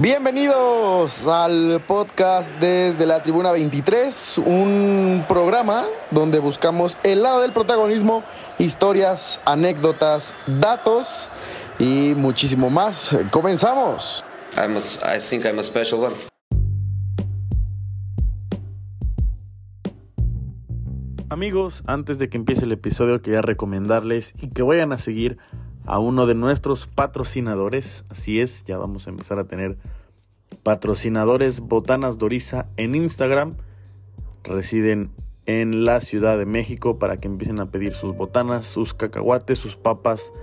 Bienvenidos al podcast desde la Tribuna 23, un programa donde buscamos el lado del protagonismo, historias, anécdotas, datos y muchísimo más. Comenzamos. I'm a, I think I'm a special one. Amigos, antes de que empiece el episodio quería recomendarles y que vayan a seguir a uno de nuestros patrocinadores. Así es, ya vamos a empezar a tener patrocinadores Botanas Doriza en Instagram. Residen en la Ciudad de México para que empiecen a pedir sus botanas, sus cacahuates, sus papas,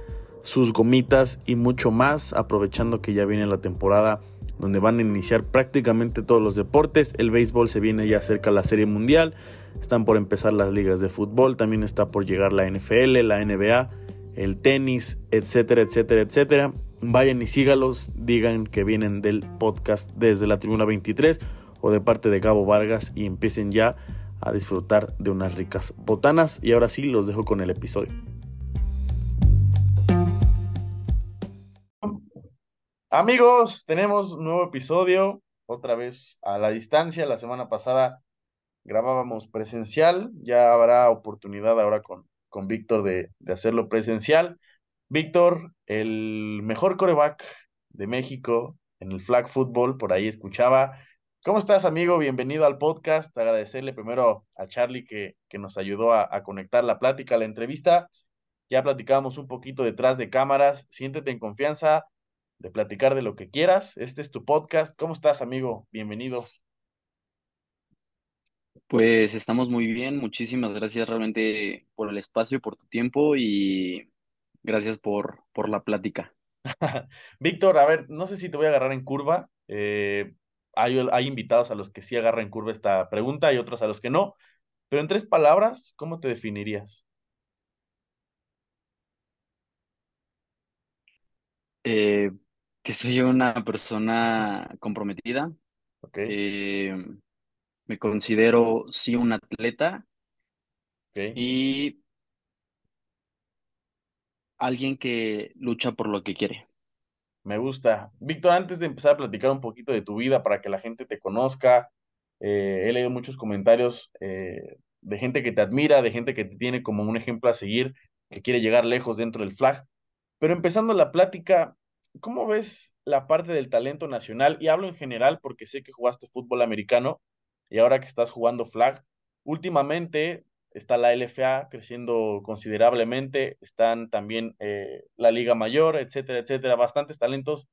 sus gomitas y mucho más, aprovechando que ya viene la temporada donde van a iniciar prácticamente todos los deportes. El béisbol se viene ya cerca la Serie Mundial, están por empezar las ligas de fútbol, también está por llegar la NFL, la NBA el tenis, etcétera, etcétera, etcétera. Vayan y sígalos, digan que vienen del podcast desde la Tribuna 23 o de parte de Gabo Vargas y empiecen ya a disfrutar de unas ricas botanas. Y ahora sí, los dejo con el episodio. Amigos, tenemos un nuevo episodio, otra vez a la distancia. La semana pasada grabábamos presencial, ya habrá oportunidad ahora con, con Víctor de, hacerlo presencial. Víctor, el mejor coreback de México en el flag football, por ahí escuchaba. ¿Cómo estás, amigo? Bienvenido al podcast. Agradecerle primero a Charlie que, nos ayudó a, a, conectar la plática, la entrevista. Ya platicábamos un poquito detrás de cámaras. Siéntete en confianza de platicar de lo que quieras. Este es tu podcast. ¿Cómo estás, amigo? Bienvenido. Pues estamos muy bien, muchísimas gracias realmente por el espacio, por tu tiempo y gracias por, por la plática. Víctor, a ver, no sé si te voy a agarrar en curva. Eh, hay, hay invitados a los que sí agarran en curva esta pregunta y otros a los que no. Pero en tres palabras, ¿cómo te definirías? Eh, que soy una persona comprometida. Ok, eh, me considero sí un atleta y alguien que lucha por lo que quiere. Me gusta. Víctor, antes de empezar a platicar un poquito de tu vida para que la gente te conozca, eh, he leído muchos comentarios eh, de gente que te admira, de gente que te tiene como un ejemplo a seguir, que quiere llegar lejos dentro del flag. Pero empezando la plática, ¿cómo ves la parte del talento nacional? Y hablo en general porque sé que jugaste fútbol americano y ahora que estás jugando flag, últimamente está la LFA creciendo considerablemente, están también eh, la Liga Mayor, etcétera, etcétera, bastantes talentos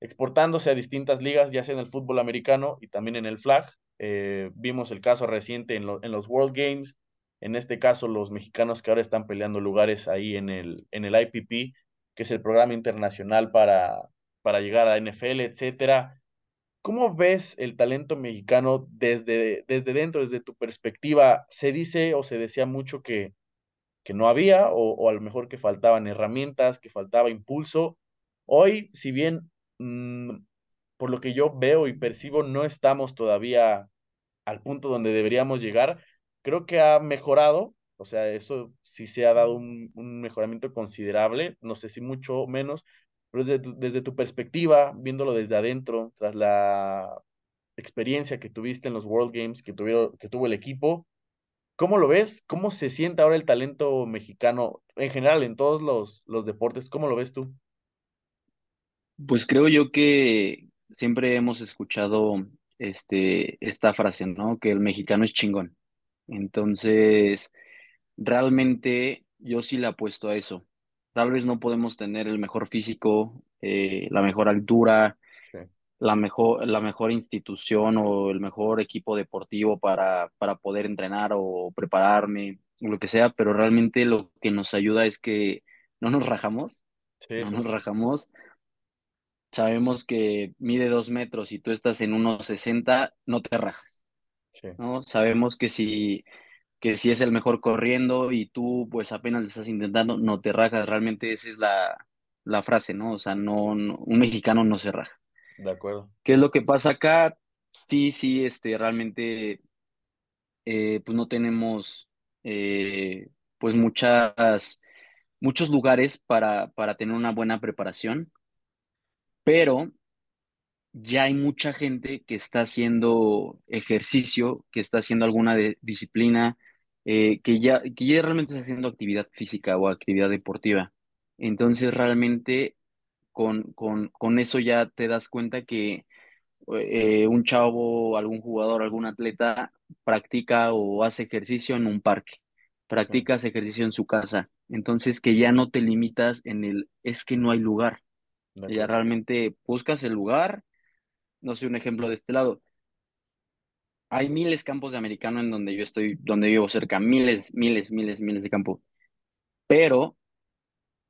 exportándose a distintas ligas, ya sea en el fútbol americano y también en el flag. Eh, vimos el caso reciente en, en, los World Games, en este caso los mexicanos que ahora están peleando lugares ahí en el, en el IPP, que es el programa internacional para, para llegar a NFL, etcétera. ¿Cómo ves el talento mexicano desde, desde dentro, desde tu perspectiva? ¿Se dice o se decía mucho que, que no había o, o, a lo mejor que faltaban herramientas, que faltaba impulso? Hoy, si bien mmm, por lo que yo veo y percibo, no estamos todavía al punto donde deberíamos llegar, creo que ha mejorado, o sea, eso sí se ha dado un, un mejoramiento considerable, no sé si mucho o menos, pero desde tu, perspectiva, viéndolo desde adentro, tras la experiencia que tuviste en los World Games que tuvo el equipo, ¿cómo lo ves? ¿Cómo se siente ahora el talento mexicano en general en todos los, los deportes? ¿Cómo lo ves tú? Pues creo yo que siempre hemos escuchado este, esta frase, ¿no? Que el mexicano es chingón. Entonces, realmente yo sí le apuesto a eso. Tal vez no podemos tener el mejor físico, eh, la mejor altura, Sí. la mejor, la mejor institución o el mejor equipo deportivo para, para poder entrenar o prepararme, o lo que sea, pero realmente lo que nos ayuda es que no nos rajamos, Sí, no nos rajamos. Sabemos que mide dos metros y tú estás en unos 60, no te rajas, sí, ¿no? Sabemos que si, que si es el mejor corriendo y tú pues apenas le estás intentando, no te rajas. Realmente esa es la, la frase, ¿no? O sea, no, no- un mexicano no se raja. de acuerdo. ¿Qué es lo que pasa acá? Sí, sí, este, realmente, eh, pues no tenemos, eh, pues muchas, muchos lugares para, para tener una buena preparación, pero ya hay mucha gente que está haciendo ejercicio, que está haciendo alguna de- disciplina, eh, que ya, que ya realmente está haciendo actividad física o actividad deportiva. Entonces, realmente con, con, con eso ya te das cuenta que eh, un chavo, algún jugador, algún atleta practica o hace ejercicio en un parque, practicas ejercicio en su casa. Entonces, que ya no te limitas en el, es que no hay lugar. Ya realmente buscas el lugar no sé, un ejemplo de este lado. Hay miles campos de americano en donde yo estoy, donde vivo cerca, miles, miles, miles, miles de campos, pero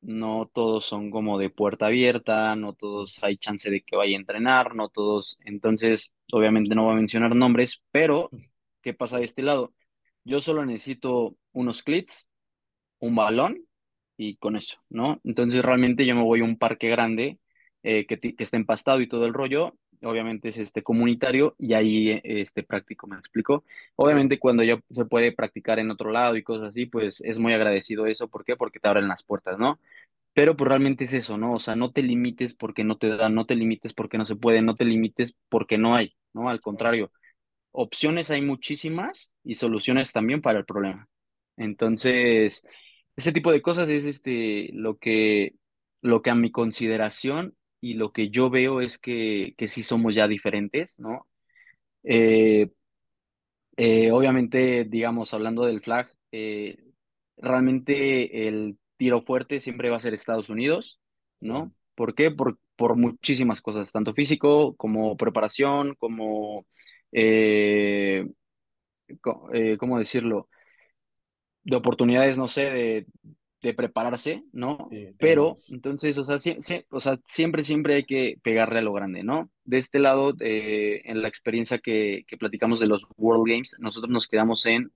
no todos son como de puerta abierta, no todos hay chance de que vaya a entrenar, no todos, entonces, obviamente no voy a mencionar nombres, pero, ¿qué pasa de este lado? Yo solo necesito unos clits, un balón y con eso, ¿no? Entonces realmente yo me voy a un parque grande eh, que, que está empastado y todo el rollo, obviamente es este comunitario y ahí eh, este práctico, me explico. Obviamente cuando ya se puede practicar en otro lado y cosas así, pues es muy agradecido eso, ¿por qué? Porque te abren las puertas, ¿no? Pero pues realmente es eso, ¿no? O sea, no te limites porque no te dan, no te limites porque no se puede, no te limites porque no hay, ¿no? Al contrario opciones hay muchísimas y soluciones también para el problema. Entonces, ese tipo de cosas es este lo que lo que a mi consideración y lo que yo veo es que, que sí somos ya diferentes, ¿no? Eh, eh, obviamente, digamos, hablando del flag, eh, realmente el tiro fuerte siempre va a ser Estados Unidos, ¿no? ¿Por qué? Por, por muchísimas cosas, tanto físico como preparación, como eh, co- eh, ¿cómo decirlo? De oportunidades, no sé, de, de prepararse, ¿no? sí, Pero, entonces, o sea, o sea, siempre, siempre hay que pegarle a lo grande, ¿no? De este lado, eh, en la experiencia que, que platicamos de los World Games, nosotros nos quedamos en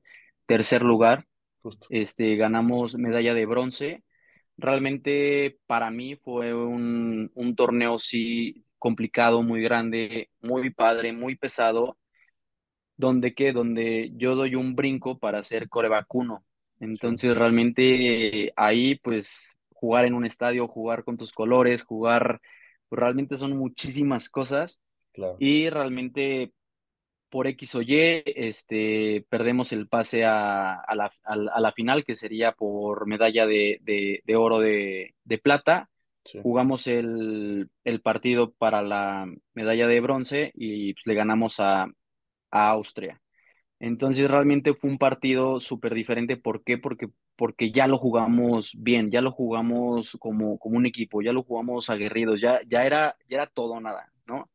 tercer lugar, Justo. este, ganamos medalla de bronce. Realmente para mí fue un, un torneo, sí, complicado, muy grande, muy padre, muy pesado donde qué, donde yo doy un brinco para hacer coreback uno. Sí, Entonces realmente ahí pues jugar en un estadio, jugar con tus colores, jugar, pues, realmente son muchísimas cosas claro. y realmente por X o Y este, perdemos el pase a, a la, a la- a la final que sería por medalla de, de, de oro de, de plata. Sí, Jugamos el, el partido para la medalla de bronce y pues, le ganamos a, a Austria. Entonces realmente fue un partido súper diferente. ¿Por qué? Porque, porque ya lo jugamos bien, ya lo jugamos como, como un equipo, ya lo jugamos aguerridos, ya, ya era, ya era todo o nada, ¿no?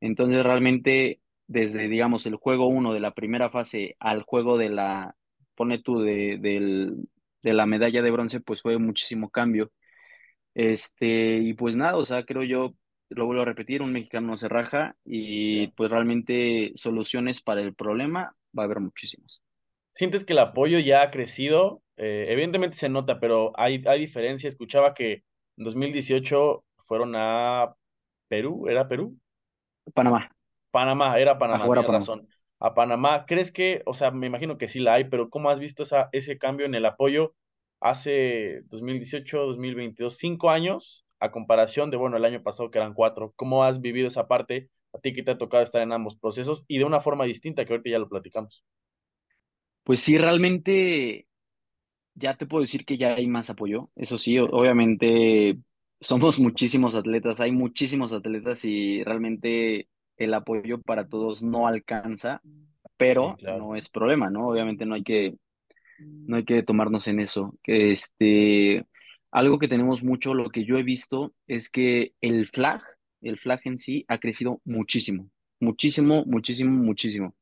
Entonces realmente desde, digamos, el juego uno de la primera fase al juego de la, pone tú, de, del, de la medalla de bronce, pues fue muchísimo cambio. Este, y pues nada, o sea, creo yo, lo vuelvo a repetir, un mexicano no se raja y pues realmente soluciones para el problema va a haber muchísimas. ¿Sientes que el apoyo ya ha crecido? Eh, evidentemente se nota, pero hay, hay diferencia. Escuchaba que en 2018 fueron a Perú, ¿era Perú? Panamá, Panamá, era Panamá, tienes razón. A Panamá, ¿crees que, o sea, me imagino que sí la hay, pero ¿cómo has visto esa, ese cambio en el apoyo hace 2018, 2022, cinco años, a comparación de, bueno, el año pasado que eran cuatro? ¿Cómo has vivido esa parte? A ti que te ha tocado estar en ambos procesos y de una forma distinta, que ahorita ya lo platicamos. Pues sí, realmente ya te puedo decir que ya hay más apoyo. Eso sí, obviamente somos muchísimos atletas, hay muchísimos atletas y realmente el apoyo para todos no alcanza, sí, pero claro. no es problema, ¿no? Obviamente no hay que no hay que tomarnos en eso. Que este, algo que tenemos mucho, lo que yo he visto es que el flag, el flag en sí ha crecido muchísimo, muchísimo, muchísimo, muchísimo.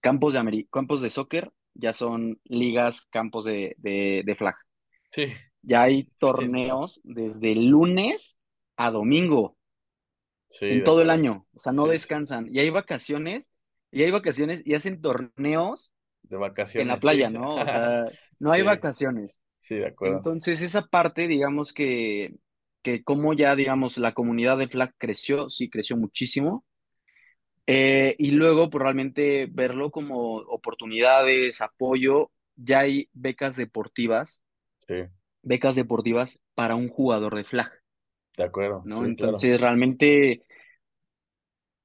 Campos de Ameri- campos de sócer ya son ligas, campos de, de, de flag. Sí, Ya hay 100%. torneos desde lunes a domingo Sí, en todo el año, o sea, no Sí, descansan. Y hay vacaciones, y hay vacaciones y hacen torneos De en la vacaciones, playa, ¿no? O sea, no hay vacaciones. sí, de acuerdo. Entonces, esa parte, digamos que, que como ya, digamos, la comunidad de Flag creció, sí, creció muchísimo. Eh, y luego, pues realmente verlo como oportunidades, apoyo, ya hay becas deportivas, Sí, becas deportivas para un jugador de Flag, de acuerdo. ¿no? Sí, claro. Entonces, realmente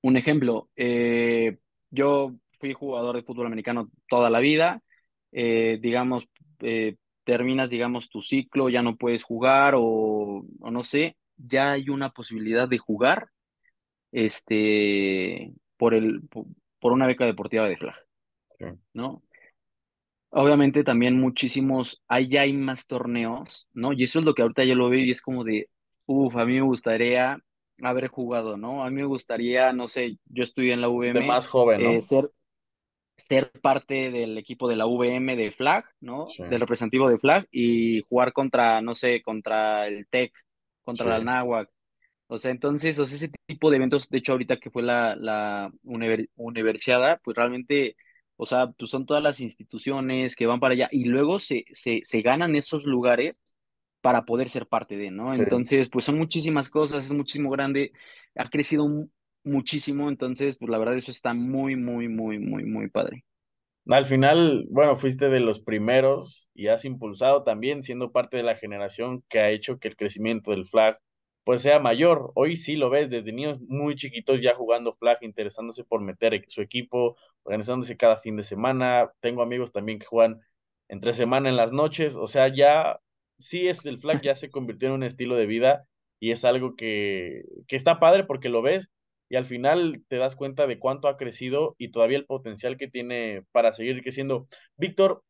Un ejemplo, eh, yo fui jugador de fútbol americano toda la vida, eh, digamos, eh, terminas, digamos, tu ciclo, ya no puedes jugar o, o no sé, ya hay una posibilidad de jugar este, por el, por, una beca deportiva de Flag, Sí, ¿no? Obviamente también muchísimos, allá hay más torneos, ¿no? Y eso es lo que ahorita yo lo veo y es como de, uff, a mí me gustaría haber jugado, ¿no? A mí me gustaría, no sé, yo estudié en la De UVM, más joven, eh, ¿no? ser, ser parte del equipo de la VM de Flag, ¿no? Sí, Del representativo de Flag y jugar contra, no sé, contra el TEC, contra sí, la Anáhuac. O sea, entonces, o sea, ese tipo de eventos, de hecho, ahorita que fue la, la univer- universiada, pues realmente, o sea, pues son todas las instituciones que van para allá y luego se, se, se ganan esos lugares para poder ser parte de, ¿no? sí. Entonces, pues son muchísimas cosas, es muchísimo grande, ha crecido muchísimo, entonces, pues la verdad eso está muy, muy, muy, muy, muy padre. Al final, bueno, fuiste de los primeros y has impulsado también, siendo parte de la generación que ha hecho que el crecimiento del flag pues sea mayor. Hoy sí lo ves desde niños muy chiquitos ya jugando flag, interesándose por meter e- su equipo, organizándose cada fin de semana. Tengo amigos también que juegan entre semana en las noches, o sea, ya sí es el flag ya se convirtió en un estilo de vida y es algo que, que está padre porque lo ves y al final te das cuenta de cuánto ha crecido y todavía el potencial que tiene para seguir creciendo. Víctor,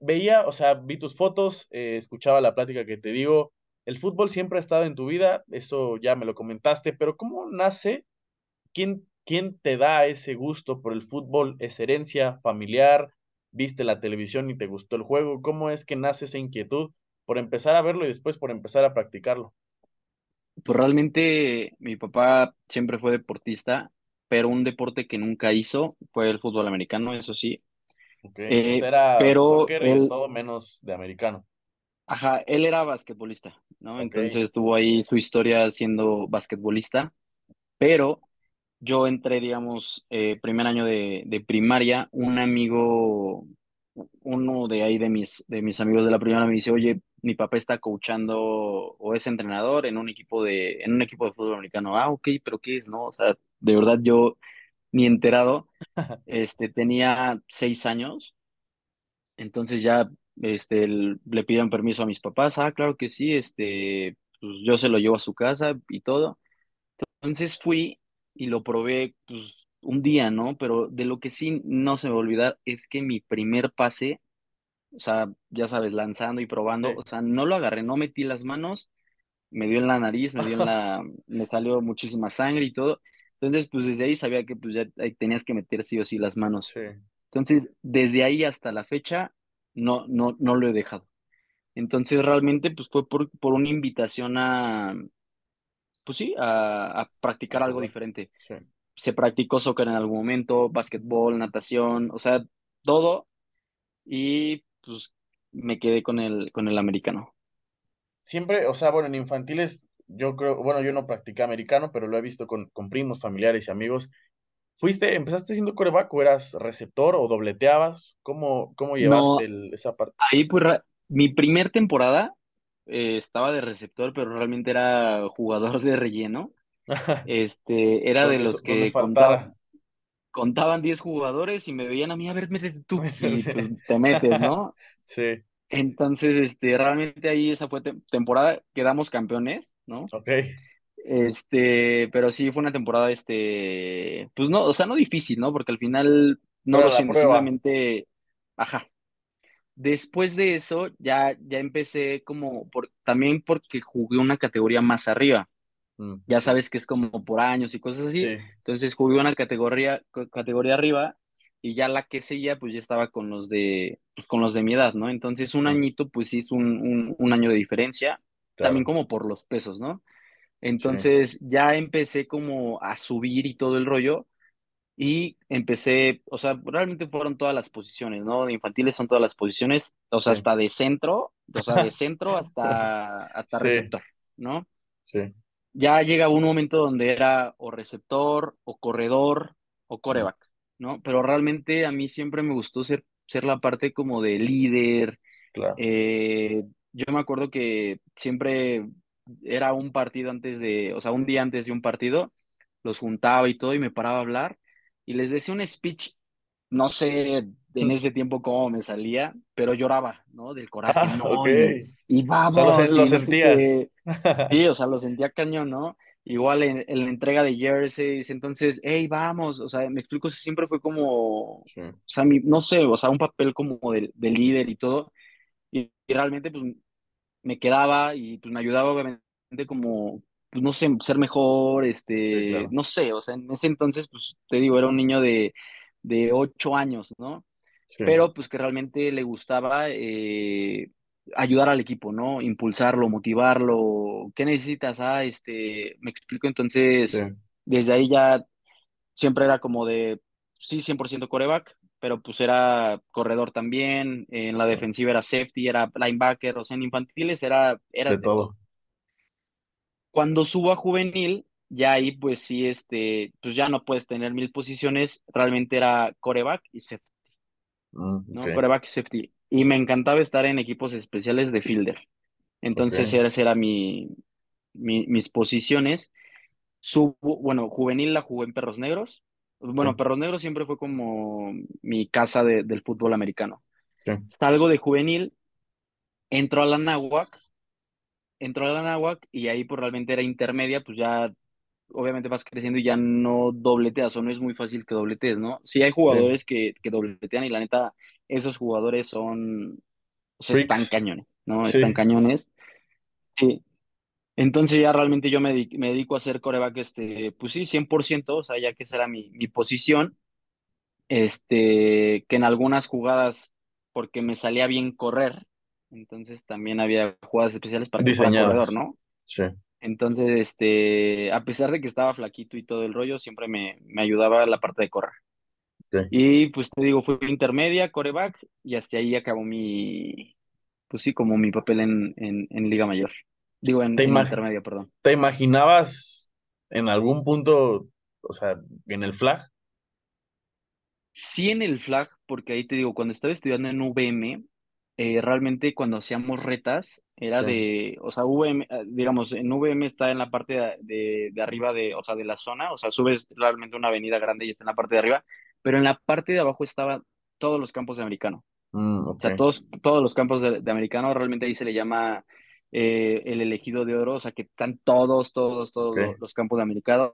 veía, o sea, vi tus fotos, eh, escuchaba la plática que te digo, el fútbol siempre ha estado en tu vida, eso ya me lo comentaste, pero ¿cómo nace? ¿Quién, quién te da ese gusto por el fútbol? ¿Es herencia familiar? ¿Viste la televisión y te gustó el juego? ¿Cómo es que nace esa inquietud por empezar a verlo y después por empezar a practicarlo? Pues realmente mi papá siempre fue deportista, pero un deporte que nunca hizo fue el fútbol americano, eso sí. Ok, o sea, Eh, era pero soccer y él, todo menos de americano. ajá, él era basquetbolista, ¿no? Entonces tuvo ahí su historia siendo basquetbolista, pero yo entré, digamos, eh, primer año de, de primaria, un amigo, uno de ahí de mis, de mis amigos de la primaria me dice, oye, mi papá está coachando o es entrenador en un equipo de, en un equipo de fútbol americano. Ah, ok, pero ¿qué es, no? O sea, de verdad yo ni enterado, este, tenía seis años, entonces ya, este, le pidieron permiso a mis papás, ah, claro que sí, este, pues yo se lo llevo a su casa y todo. Entonces fui y lo probé, pues, un día, ¿no? Pero de lo que sí no se me va a olvidar es que mi primer pase, o sea, ya sabes, lanzando y probando, sí. o sea, no lo agarré, no metí las manos, me dio en la nariz, me dio en la, me salió muchísima sangre y todo. Entonces, pues desde ahí sabía que pues ya tenías que meter sí o sí las manos. Sí, Entonces, desde ahí hasta la fecha, no, no, no lo he dejado. Entonces, realmente, pues fue por, por una invitación a, pues sí, a, a practicar algo diferente. Sí. Se practicó soccer en algún momento, básquetbol, natación, o sea, todo, y pues me quedé con el, con el americano. Siempre, o sea, bueno, en infantiles, yo creo, bueno, yo no practiqué americano, pero lo he visto con, con primos, familiares y amigos. ¿Fuiste, empezaste siendo coreback o eras receptor o dobleteabas? ¿Cómo, cómo llevaste No, el- esa parte? ahí pues mi primer temporada eh, estaba de receptor, pero realmente era jugador de relleno. Este, era de los que contaba. Contaban 10 jugadores y me veían a mí, a ver, métete tú, y pues te metes, ¿no? Sí, Entonces, este, realmente ahí esa fue tem- temporada, quedamos campeones, ¿no? ok. Este, pero sí fue una temporada, este, pues no, o sea, no difícil, ¿no? Porque al final no Pero lo siento, simplemente, ajá. Después de eso, ya, ya empecé como, por, también porque jugué una categoría más arriba. Mm, Ya sabes que es como por años y cosas así. sí, Entonces jugué una categoría, categoría arriba y ya la que seguía, pues ya estaba con los de, pues con los de mi edad, ¿no? Entonces un añito, pues es un, un, un año de diferencia, también como por los pesos, ¿no? Sí, Entonces ya empecé como a subir y todo el rollo y empecé, o sea, realmente fueron todas las posiciones, ¿no? De infantiles son todas las posiciones, o sea, sí. hasta de centro, o sea, de centro hasta, hasta receptor, ¿no? sí. Ya llega un momento donde era o receptor, o corredor, o coreback, ¿no? Pero realmente a mí siempre me gustó ser, ser la parte como de líder. claro. eh, yo me acuerdo que siempre era un partido antes de, o sea, un día antes de un partido, los juntaba y todo y me paraba a hablar y les decía un speech, no sé en ese tiempo cómo me salía, pero lloraba, ¿no? Del coraje, Ah, no, y, y O sea, lo, vamos, no sentías. qué. Sí, o sea, lo sentía cañón, ¿no? Igual en, en la entrega de jerseys, entonces, hey, vamos, o sea, me explico, siempre fue como, o sea, mi- no sé, o sea, un papel como de, de líder y todo, y, y realmente, pues, me quedaba y pues me ayudaba obviamente como, pues no sé, ser mejor, sí, este, claro. no sé, o sea, en ese entonces, pues te digo, era un niño de, de ocho años, ¿no? Sí, Pero pues que realmente le gustaba eh, ayudar al equipo, ¿no? Impulsarlo, motivarlo, ¿qué necesitas? Ah, este, me explico, sí, entonces, desde ahí ya siempre era como de, sí, 100% coreback, pero pues era corredor también, en la defensiva era safety, era linebacker, o sea, en infantiles era, De eras de todo. todo. Cuando subo a juvenil, ya ahí pues sí, este, pues ya no puedes tener mil posiciones, realmente era coreback y safety, Mm, safety. Y me encantaba estar en equipos especiales de fielder. Entonces, esas eran mi, mi- mis posiciones. Subo, bueno, juvenil la jugué en Perros Negros. Bueno, sí, Perros Negros siempre fue como mi casa de- del fútbol americano. sí, Salgo de juvenil, entro a la náhuac, entro a la náhuac y ahí pues realmente era intermedia, pues ya obviamente vas creciendo y ya no dobleteas o no es muy fácil que dobletees, ¿no? Sí hay sí. jugadores que, que dobletean y la neta, esos jugadores son, o sea, están cañones, ¿no? Están cañones. Sí. Entonces ya realmente yo me, me dedico a hacer coreback, este, pues sí, 100%, o sea, ya que esa era mi, mi posición, este, que en algunas jugadas, porque me salía bien correr, entonces también había jugadas especiales para que fuera corredor. ¿no? Sí, Entonces, este, a pesar de que estaba flaquito y todo el rollo, siempre me, me ayudaba la parte de correr. sí. Y pues te digo, fue intermedia, coreback, y hasta ahí acabó mi, pues sí, como mi papel en, en, en Liga Mayor. Digo, en, ¿Te en intermedia, perdón. te imaginabas en algún punto, o sea, en el flag? Sí en el flag, porque ahí te digo, cuando estaba estudiando en UVM, eh, realmente cuando hacíamos retas, era Sí. de, o sea, VM, eh, digamos, en UVM está en la parte de, de, arriba de, o sea, de la zona, o sea, subes realmente una avenida grande y está en la parte de arriba, pero en la parte de abajo estaban todos los campos de americano. Mm, O ok, sea, todos, todos los campos de, de americano, realmente ahí se le llama eh, el elegido de oro, o sea, que están todos, todos, todos los campos de americano.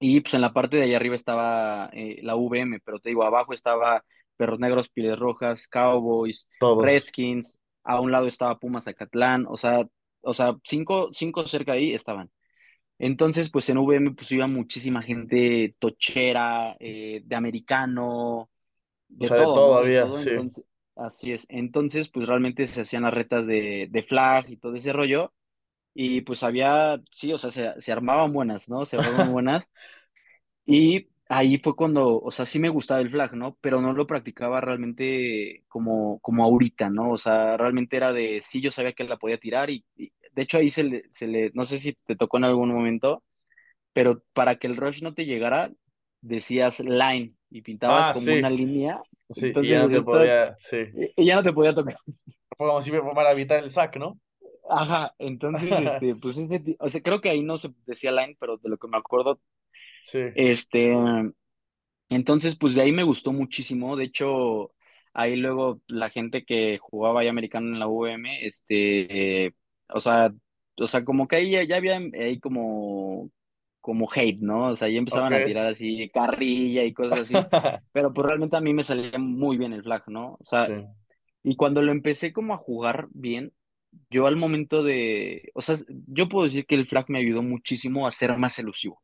Y pues en la parte de allá arriba estaba eh, la VM, pero te digo, abajo estaba Perros Negros, Pieles Rojas, Cowboys, Todos. Redskins, a un lado estaba Pumas Zacatlán, o sea, o sea, cinco, cinco cerca de ahí estaban. Entonces, pues en VM pues iba muchísima gente tochera, eh, de americano, O de sea, de todo, ¿no? De todo, sí. entonces, así es. Entonces, pues realmente se hacían las retas de, de flag y todo ese rollo, y pues había, sí, o sea, se, se armaban buenas, ¿no? Se armaban buenas. Y ahí fue cuando, o sea, sí me gustaba el flag, ¿no? Pero no lo practicaba realmente como, como ahorita, ¿no? O sea, realmente era de, sí, yo sabía que la podía tirar y, y de hecho ahí se le, se le, no sé si te tocó en algún momento, pero para que el rush no te llegara, decías line y pintabas Ah, como una línea, sí, y entonces ya no te podía, sí. y ya no te podía tocar. Fue como si para evitar el sack, ¿no? Ajá, entonces, este, pues o sea, creo que ahí no se decía line, pero de lo que me acuerdo, Sí, este, Entonces, pues de ahí me gustó muchísimo. De hecho, ahí luego la gente que jugaba ahí americano en la UVM, este, eh, o sea, o sea, como que ahí ya, ya había ahí como, como hate, ¿no? O sea, ya empezaban a tirar así carrilla y cosas así. Pero pues realmente a mí me salía muy bien el flag, ¿no? O Sí, sea, y cuando lo empecé como a jugar bien, yo al momento de, o sea, yo puedo decir que el flag me ayudó muchísimo a ser más elusivo.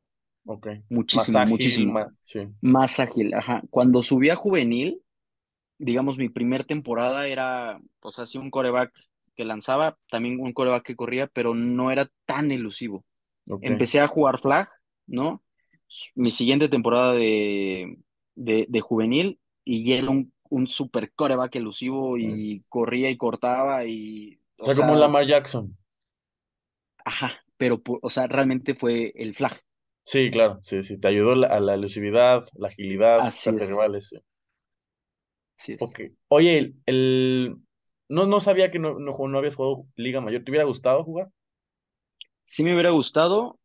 Ok. Más Muchísimo, ágil, muchísimo. más, sí, Más ágil, ajá. Cuando subí a juvenil, digamos, mi primer temporada era, pues así un coreback que lanzaba, también un coreback que corría, pero no era tan elusivo. Empecé a jugar flag, ¿no? Mi siguiente temporada de, de, de juvenil y era un, un super coreback elusivo y corría y cortaba y, O o sea, como Lamar Jackson. ajá, pero, o sea, realmente fue el flag. Sí, claro, sí, sí, te ayudó la- a la elusividad, la agilidad, Así buscarte es, rivales, sí. así es. Ok. Oye, el, el- No, no sabía que no, no, no habías jugado Liga Mayor. ¿Te hubiera gustado jugar? Sí me hubiera gustado,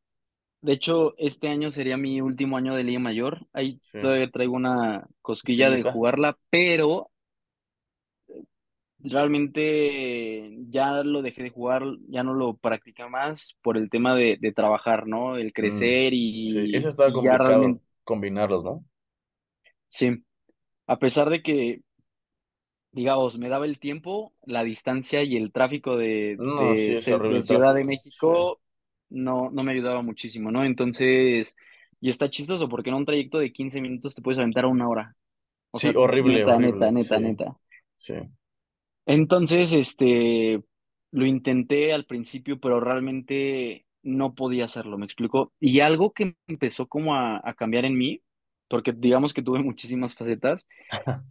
de hecho, este año sería mi último año de Liga Mayor. Ahí Sí. todavía traigo una cosquilla de jugarla, pero realmente ya lo dejé de jugar, ya no lo practica más por el tema de, de trabajar, ¿no? El Mm, crecer sí, eso y, está y ya complicado realmente, combinarlos, ¿no? sí, a pesar de que, digamos, me daba el tiempo, la distancia y el tráfico de, No, de, Ciudad de. Sí, México, no, no me ayudaba muchísimo, ¿no? Entonces, y está chistoso porque en un trayecto de 15 minutos te puedes aventar a una hora. O sí, sea, horrible, neta, neta, horrible. neta, Sí, neta. sí, Entonces, este, lo intenté al principio, pero realmente no podía hacerlo, ¿me explico? Y algo que empezó como a, a cambiar en mí, porque digamos que tuve muchísimas facetas,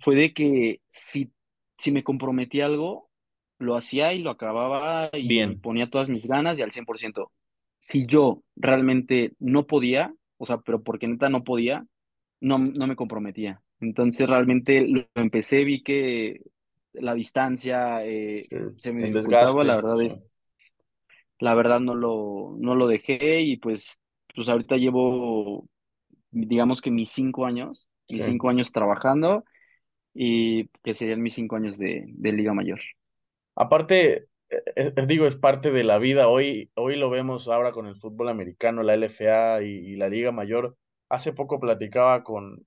fue de que si, si me comprometí a algo, lo hacía y lo acababa y bien. ponía todas mis ganas y al 100%. Si yo realmente no podía, o sea, pero porque neta no podía, no, no me comprometía. Entonces realmente lo empecé, vi que la distancia eh, Sí, se me dificultaba, la verdad sí, es, la verdad no lo, no lo dejé y pues, pues ahorita llevo, digamos que mis cinco años, sí. mis cinco años trabajando y que serían mis cinco años de, de Liga Mayor. Aparte, es, es- digo, es parte de la vida. Hoy, hoy lo vemos ahora con el fútbol americano, la LFA y, y la Liga Mayor. Hace poco platicaba con,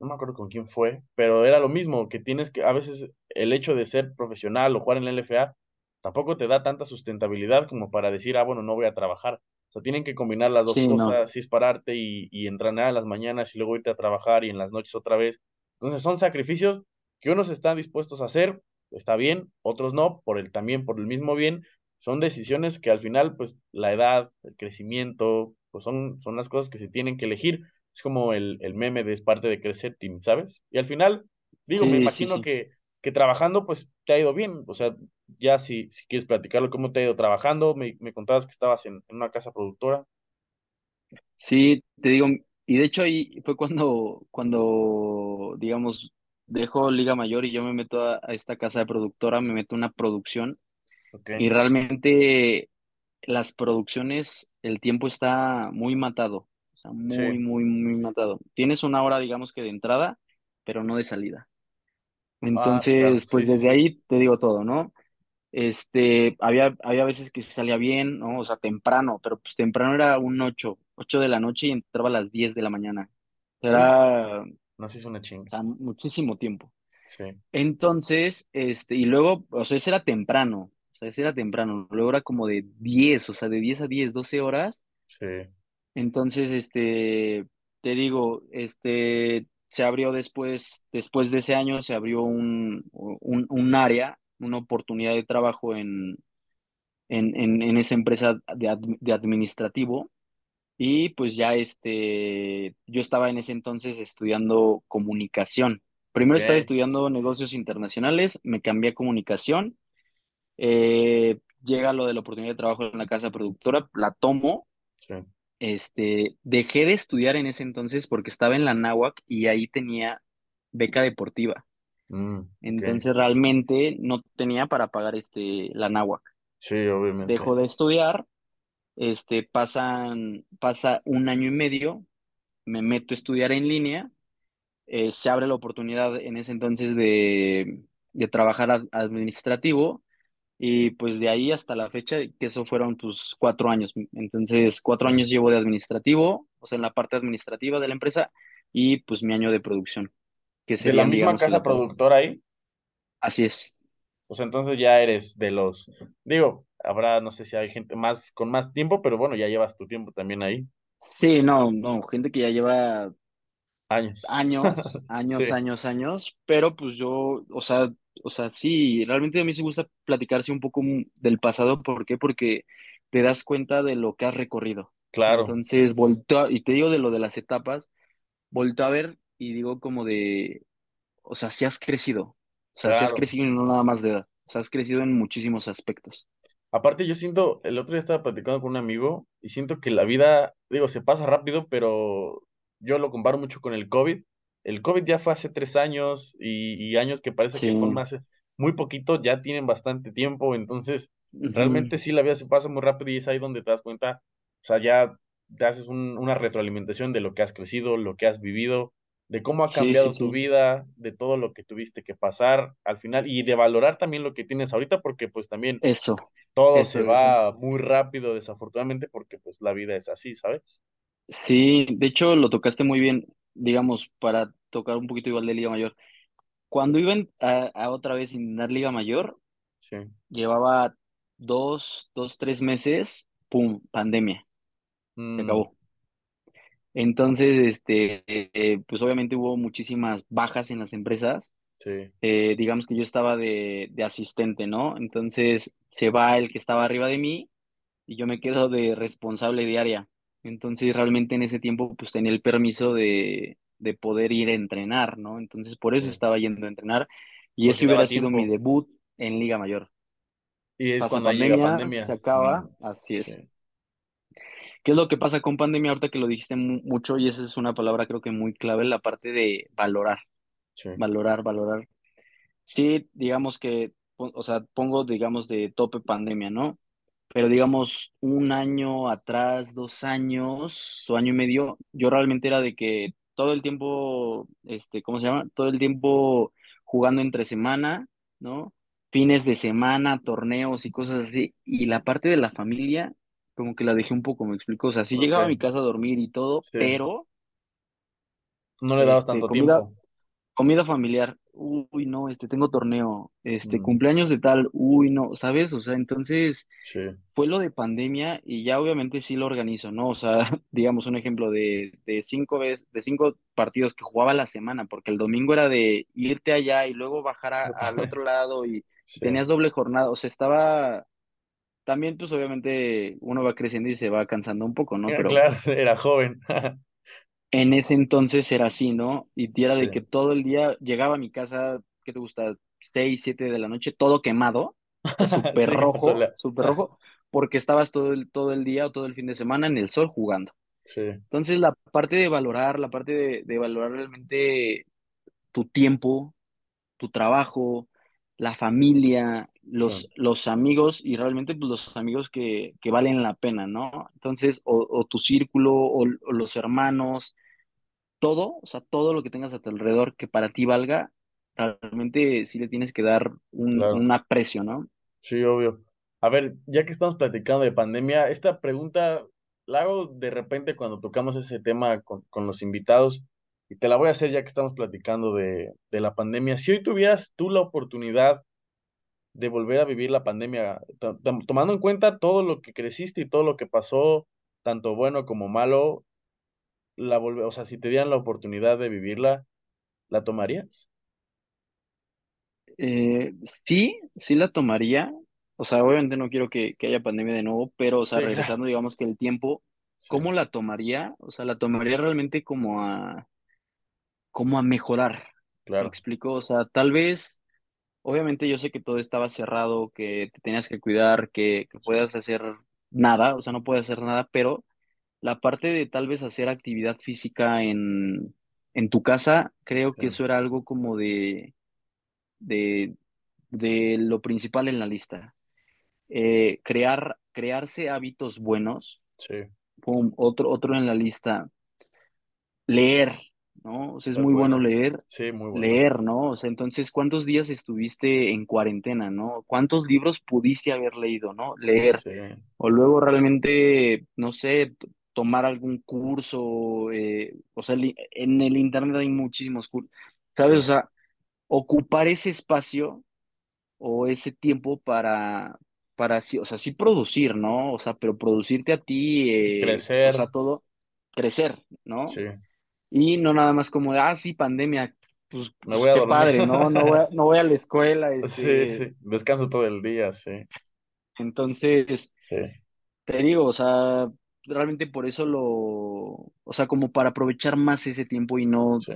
no me acuerdo con quién fue, pero era lo mismo, que tienes que, a veces el hecho de ser profesional o jugar en la LFA tampoco te da tanta sustentabilidad como para decir, ah, bueno, no voy a trabajar. O sea, tienen que combinar las dos Sí, no, cosas, sí es pararte y, y entrenar en las mañanas y luego irte a trabajar y en las noches otra vez. Entonces son sacrificios que unos están dispuestos a hacer está bien, otros no, por el también por el mismo bien, son decisiones que al final, pues la edad, el crecimiento, pues son, son las cosas que se tienen que elegir. Es como el, el meme de es parte de crecer, Tim, ¿sabes? Y al final, digo, me sí, imagino sí. que, que trabajando, pues te ha ido bien. O sea, ya si, si quieres platicarlo, ¿cómo te ha ido trabajando? Me, me contabas que estabas en, en una casa productora. Sí, te digo, y de hecho ahí fue cuando, cuando, digamos, dejo Liga Mayor y yo me meto a, a esta casa de productora, me meto a una producción y realmente las producciones, el tiempo está muy matado, o sea, sí. muy, muy, muy matado. Tienes una hora, digamos que de entrada, pero no de salida. Ah, claro, Entonces, pues sí, desde sí. ahí te digo todo, ¿no? Este, había, había veces que salía bien, ¿no? O sea, temprano, pero pues temprano era un ocho 8 de la noche y entraba a las 10 de la mañana. Era, o no se hizo una chinga. sea, muchísimo tiempo. Sí, Entonces, este, y luego, o sea, ese era temprano, o sea, ese era temprano, luego era como de diez o sea, de 10 a 10 12 horas. sí, Entonces, este, te digo, este, se abrió después, después de ese año, se abrió un, un, un área, una oportunidad de trabajo en en, en, en esa empresa de, de administrativo y pues ya este, yo estaba en ese entonces estudiando comunicación. Primero estaba estudiando negocios internacionales, me cambié a comunicación, eh, llega lo de la oportunidad de trabajo en la casa productora, la tomo, sí. Este, dejé de estudiar en ese entonces porque estaba en la náhuac y ahí tenía beca deportiva. Mm, Entonces realmente no tenía para pagar este, la náhuac. sí, obviamente. Dejo de estudiar Este, pasan, pasa un año y medio, me meto a estudiar en línea, eh, se abre la oportunidad en ese entonces de, de trabajar ad- administrativo y pues de ahí hasta la fecha, que eso fueron pues cuatro años. Entonces, cuatro años llevo de administrativo, o sea, en la parte administrativa de la empresa y pues mi año de producción, que De la misma digamos casa la productora ahí, Así es. pues entonces ya eres de los, digo, habrá, no sé si hay gente más con más tiempo, pero bueno, ya llevas tu tiempo también ahí. Sí, no, no, gente que ya lleva Años. años, años, Sí, años, años, pero pues yo, o sea, o sea, sí, realmente a mí sí me gusta platicarse un poco del pasado, ¿por qué? Porque te das cuenta de lo que has recorrido. claro, Entonces, volteo, a- y te digo de lo de las etapas, volteo a ver y digo como de, o sea, sí has crecido, o sea, sí has claro. crecido y no nada más de edad, o sea, has crecido en muchísimos aspectos. Aparte, yo siento, el otro día estaba platicando con un amigo y siento que la vida, digo, se pasa rápido, pero yo lo comparo mucho con el COVID. El COVID ya fue hace tres años y, y años que parece Sí, que fueron hace muy poquito, ya tienen bastante tiempo, entonces realmente sí la vida se pasa muy rápido y es ahí donde te das cuenta, o sea, ya te haces un- una retroalimentación de lo que has crecido, lo que has vivido, de cómo ha Sí, sí, cambiado tu vida, de todo lo que tuviste que pasar al final y de valorar también lo que tienes ahorita, porque pues también Eso, todo se eso. va muy rápido, desafortunadamente, porque pues la vida es así, ¿sabes? Sí, de hecho lo tocaste muy bien, digamos, para tocar un poquito igual de Liga Mayor. Cuando iban a, a otra vez intentar Liga Mayor, Sí. llevaba dos, dos, tres meses, ¡pum! Pandemia, se Mm, acabó. Entonces, este, eh, pues obviamente hubo muchísimas bajas en las empresas. sí, Eh, digamos que yo estaba de, de asistente, ¿no? Entonces se va el que estaba arriba de mí y yo me quedo de responsable de área. Entonces realmente en ese tiempo pues tenía el permiso de, de poder ir a entrenar, ¿no? Entonces por eso estaba yendo a entrenar y ese hubiera sido mi debut en Liga Mayor. Y es Pasa cuando llega pandemia, se pandemia. acaba, Mm, así sí, es. ¿Qué es lo que pasa con pandemia ahorita que lo dijiste mu- mucho y esa es una palabra creo que muy clave, la parte de valorar, sí, valorar, valorar. Sí, digamos que, o sea, pongo, digamos, de tope pandemia, ¿no? Pero digamos, un año atrás, dos años o año y medio, yo realmente era de que todo el tiempo, este, ¿cómo se llama? Todo el tiempo jugando entre semana, ¿no? Fines de semana, torneos y cosas así. Y la parte de la familia, como que la dejé un poco, me explico. O sea, sí llegaba a mi casa a dormir y todo, sí. pero, No le dabas este, tanto comida, tiempo. Comida familiar, uy, no, este, tengo torneo, este, Mm, cumpleaños de tal, uy, no, ¿sabes? O sea, entonces sí, fue lo de pandemia y ya obviamente sí lo organizo, ¿no? O sea, digamos un ejemplo de, de cinco veces, de cinco partidos que jugaba la semana, porque el domingo era de irte allá y luego bajar a- al otro lado y, Sí. tenías doble jornada, o sea, estaba, también pues obviamente uno va creciendo y se va cansando un poco, ¿no? Pero Claro, era joven. En ese entonces era así, ¿no? Y era Sí, de que todo el día llegaba a mi casa, ¿qué te gusta? Seis, siete de la noche, todo quemado, súper sí, rojo, súper rojo, porque estabas todo el, todo el día o todo el fin de semana en el sol jugando. Sí, Entonces, la parte de valorar, la parte de, de valorar realmente tu tiempo, tu trabajo, la familia, sí, los, los amigos y realmente pues, los amigos que, que valen la pena, ¿no? Entonces, o, o tu círculo, o, o los hermanos todo, o sea, todo lo que tengas a tu alrededor que para ti valga, realmente sí le tienes que dar un, claro. un aprecio, ¿no? Sí, obvio. A ver, ya que estamos platicando de pandemia, esta pregunta la hago de repente cuando tocamos ese tema con, con los invitados y te la voy a hacer ya que estamos platicando de, de la pandemia. Si hoy tuvieras tú la oportunidad de volver a vivir la pandemia, to- tom- tomando en cuenta todo lo que creciste y todo lo que pasó, tanto bueno como malo, la volve- o sea, si te dieran la oportunidad de vivirla, ¿la tomarías? Eh, sí, sí la tomaría. O sea, obviamente no quiero que, que haya pandemia de nuevo, pero, o sea, Sí, regresando, digamos que el tiempo, Sí, ¿cómo la tomaría? O sea, la tomaría realmente como a, como a mejorar. ¿Me claro. explico? O sea, tal vez, obviamente yo sé que todo estaba cerrado, que te tenías que cuidar, que, que hacer nada, o sea, no puedes hacer nada, pero La parte de tal vez hacer actividad física en, en tu casa, creo que eso era algo como de, de, de lo principal en la lista. Eh, crear, crearse hábitos buenos, sí, pum, otro, otro en la lista. Leer, ¿no? O sea, es muy muy bueno leer, Sí, muy leer, ¿no? O sea, entonces, ¿cuántos días estuviste en cuarentena, ¿no? ¿Cuántos libros pudiste haber leído, ¿no? Leer. Sí, O luego realmente, no sé, tomar algún curso, eh, o sea, en el internet hay muchísimos cursos, sí. ¿sabes? O sea, ocupar ese espacio o ese tiempo para, para sí, o sea, sí producir, ¿no? O sea, pero producirte a ti, eh, o Crecer, sea, todo, crecer, sí. Y no nada más como de, ah, sí, pandemia, pues, Me pues voy a qué dormir. padre, ¿no? No voy a, no voy a la escuela, Sí, este, sí. Descanso todo el día, sí, entonces... sí, Te digo, o sea, realmente por eso lo, o sea, como para aprovechar más ese tiempo y no, sí,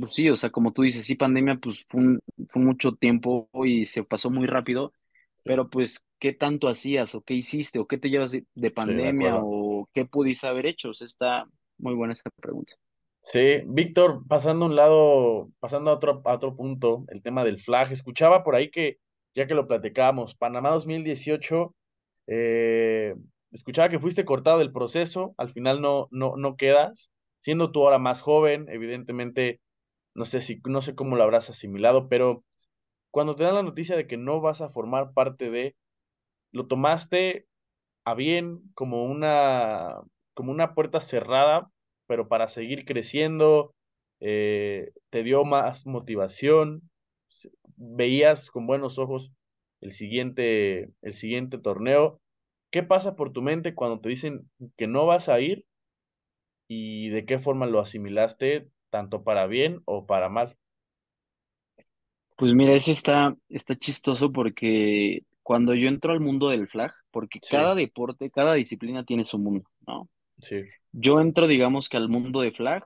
pues sí, o sea, como tú dices, sí, pandemia, pues fue, un- fue mucho tiempo y se pasó muy rápido, sí, pero pues, ¿qué tanto hacías o qué hiciste o qué te llevas de, de sí, de pandemia o qué pudiste haber hecho? O sea, está muy buena esa pregunta. Sí, Víctor, pasando a un lado, pasando a otro, a otro punto, el tema del flag. Escuchaba por ahí que, ya que lo platicábamos, Panamá 2018, eh, escuchaba que fuiste cortado del proceso, al final no, no, no quedas, siendo tú ahora más joven, evidentemente, no sé si, no sé cómo lo habrás asimilado, pero cuando te dan la noticia de que no vas a formar parte de, lo tomaste a bien como una, como una puerta cerrada, pero para seguir creciendo, eh, te dio más motivación, veías con buenos ojos el siguiente, el siguiente torneo. ¿Qué pasa por tu mente cuando te dicen que no vas a ir y de qué forma lo asimilaste, tanto para bien o para mal? Pues mira, eso está, está chistoso porque cuando yo entro al mundo del flag, porque Sí, cada deporte, cada disciplina tiene su mundo, ¿no? Sí, Yo entro, digamos que al mundo de flag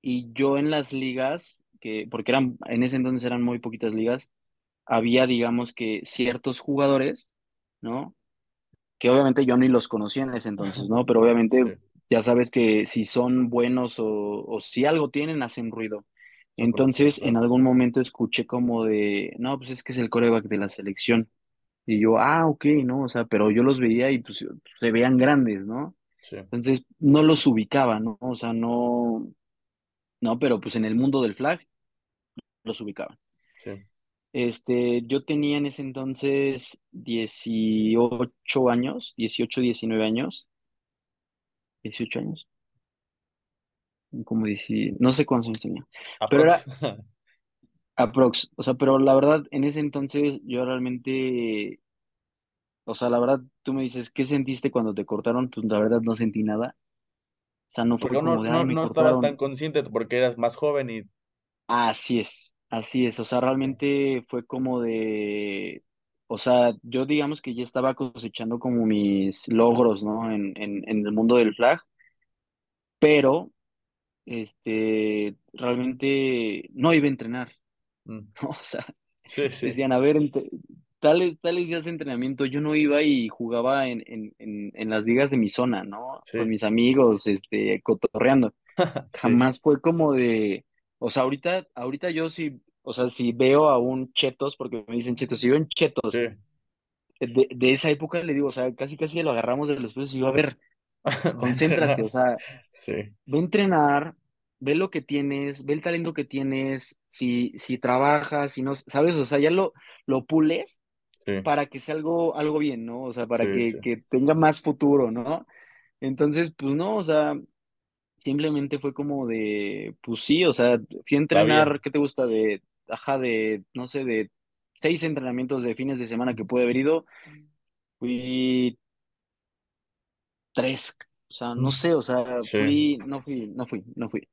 y yo en las ligas, que, porque eran, en ese entonces eran muy poquitas ligas, había, digamos que ciertos jugadores, ¿no? Que obviamente yo ni los conocía en ese entonces, ¿no? Pero obviamente sí, ya sabes que si son buenos o, o si algo tienen, hacen ruido. Entonces, en algún momento escuché como de, no, pues es que es el coreback de la selección. Y yo, ah, ok, ¿no? O sea, pero yo los veía y pues se veían grandes, ¿no? Sí, Entonces, no los ubicaba, ¿no? O sea, no, no, pero pues en el mundo del flag los ubicaba. sí. Este, yo tenía en ese entonces 18 años, 18 19 años, 18 años, como decir, no sé cuántos años tenía, pero Aprox. era aprox, o sea, pero la verdad, en ese entonces yo realmente, o sea, la verdad, tú me dices, ¿qué sentiste cuando te cortaron? Pues la verdad no sentí nada, o sea, no fue Porque no, de, no, me no estabas tan consciente porque eras más joven y así es, así es, o sea, realmente fue como de... O sea, yo digamos que ya estaba cosechando como mis logros, ¿no? En, en, en el mundo del flag, pero este, realmente no iba a entrenar, mm, ¿no? O sea, sí, sí, decían, a ver, tales, tales días de entrenamiento, yo no iba y jugaba en, en, en, en las ligas de mi zona, ¿no? Con mis amigos, este, cotorreando. sí, Jamás fue como de, o sea, ahorita, ahorita yo sí, o sea, si veo a un Chetos, porque me dicen Chetos, si veo un sí. Chetos de, de esa época, le digo, o sea, casi casi lo agarramos de los pelos y yo, a ver, concéntrate, o sea, ve a entrenar, ve lo que tienes, ve el talento que tienes, si, si trabajas, si no, ¿sabes? O sea, ya lo, lo pules sí, para que sea algo, algo bien, ¿no? O sea, para sí, sí. que, que tenga más futuro, ¿no? Entonces, pues no, o sea, simplemente fue como de, pues sí, o sea, fui a entrenar, ¿qué te gusta? De, ajá, de, no sé, de seis entrenamientos de fines de semana que pude haber ido, fui tres, o sea, no sé, o sea, fui, no fui, no fui, no fui.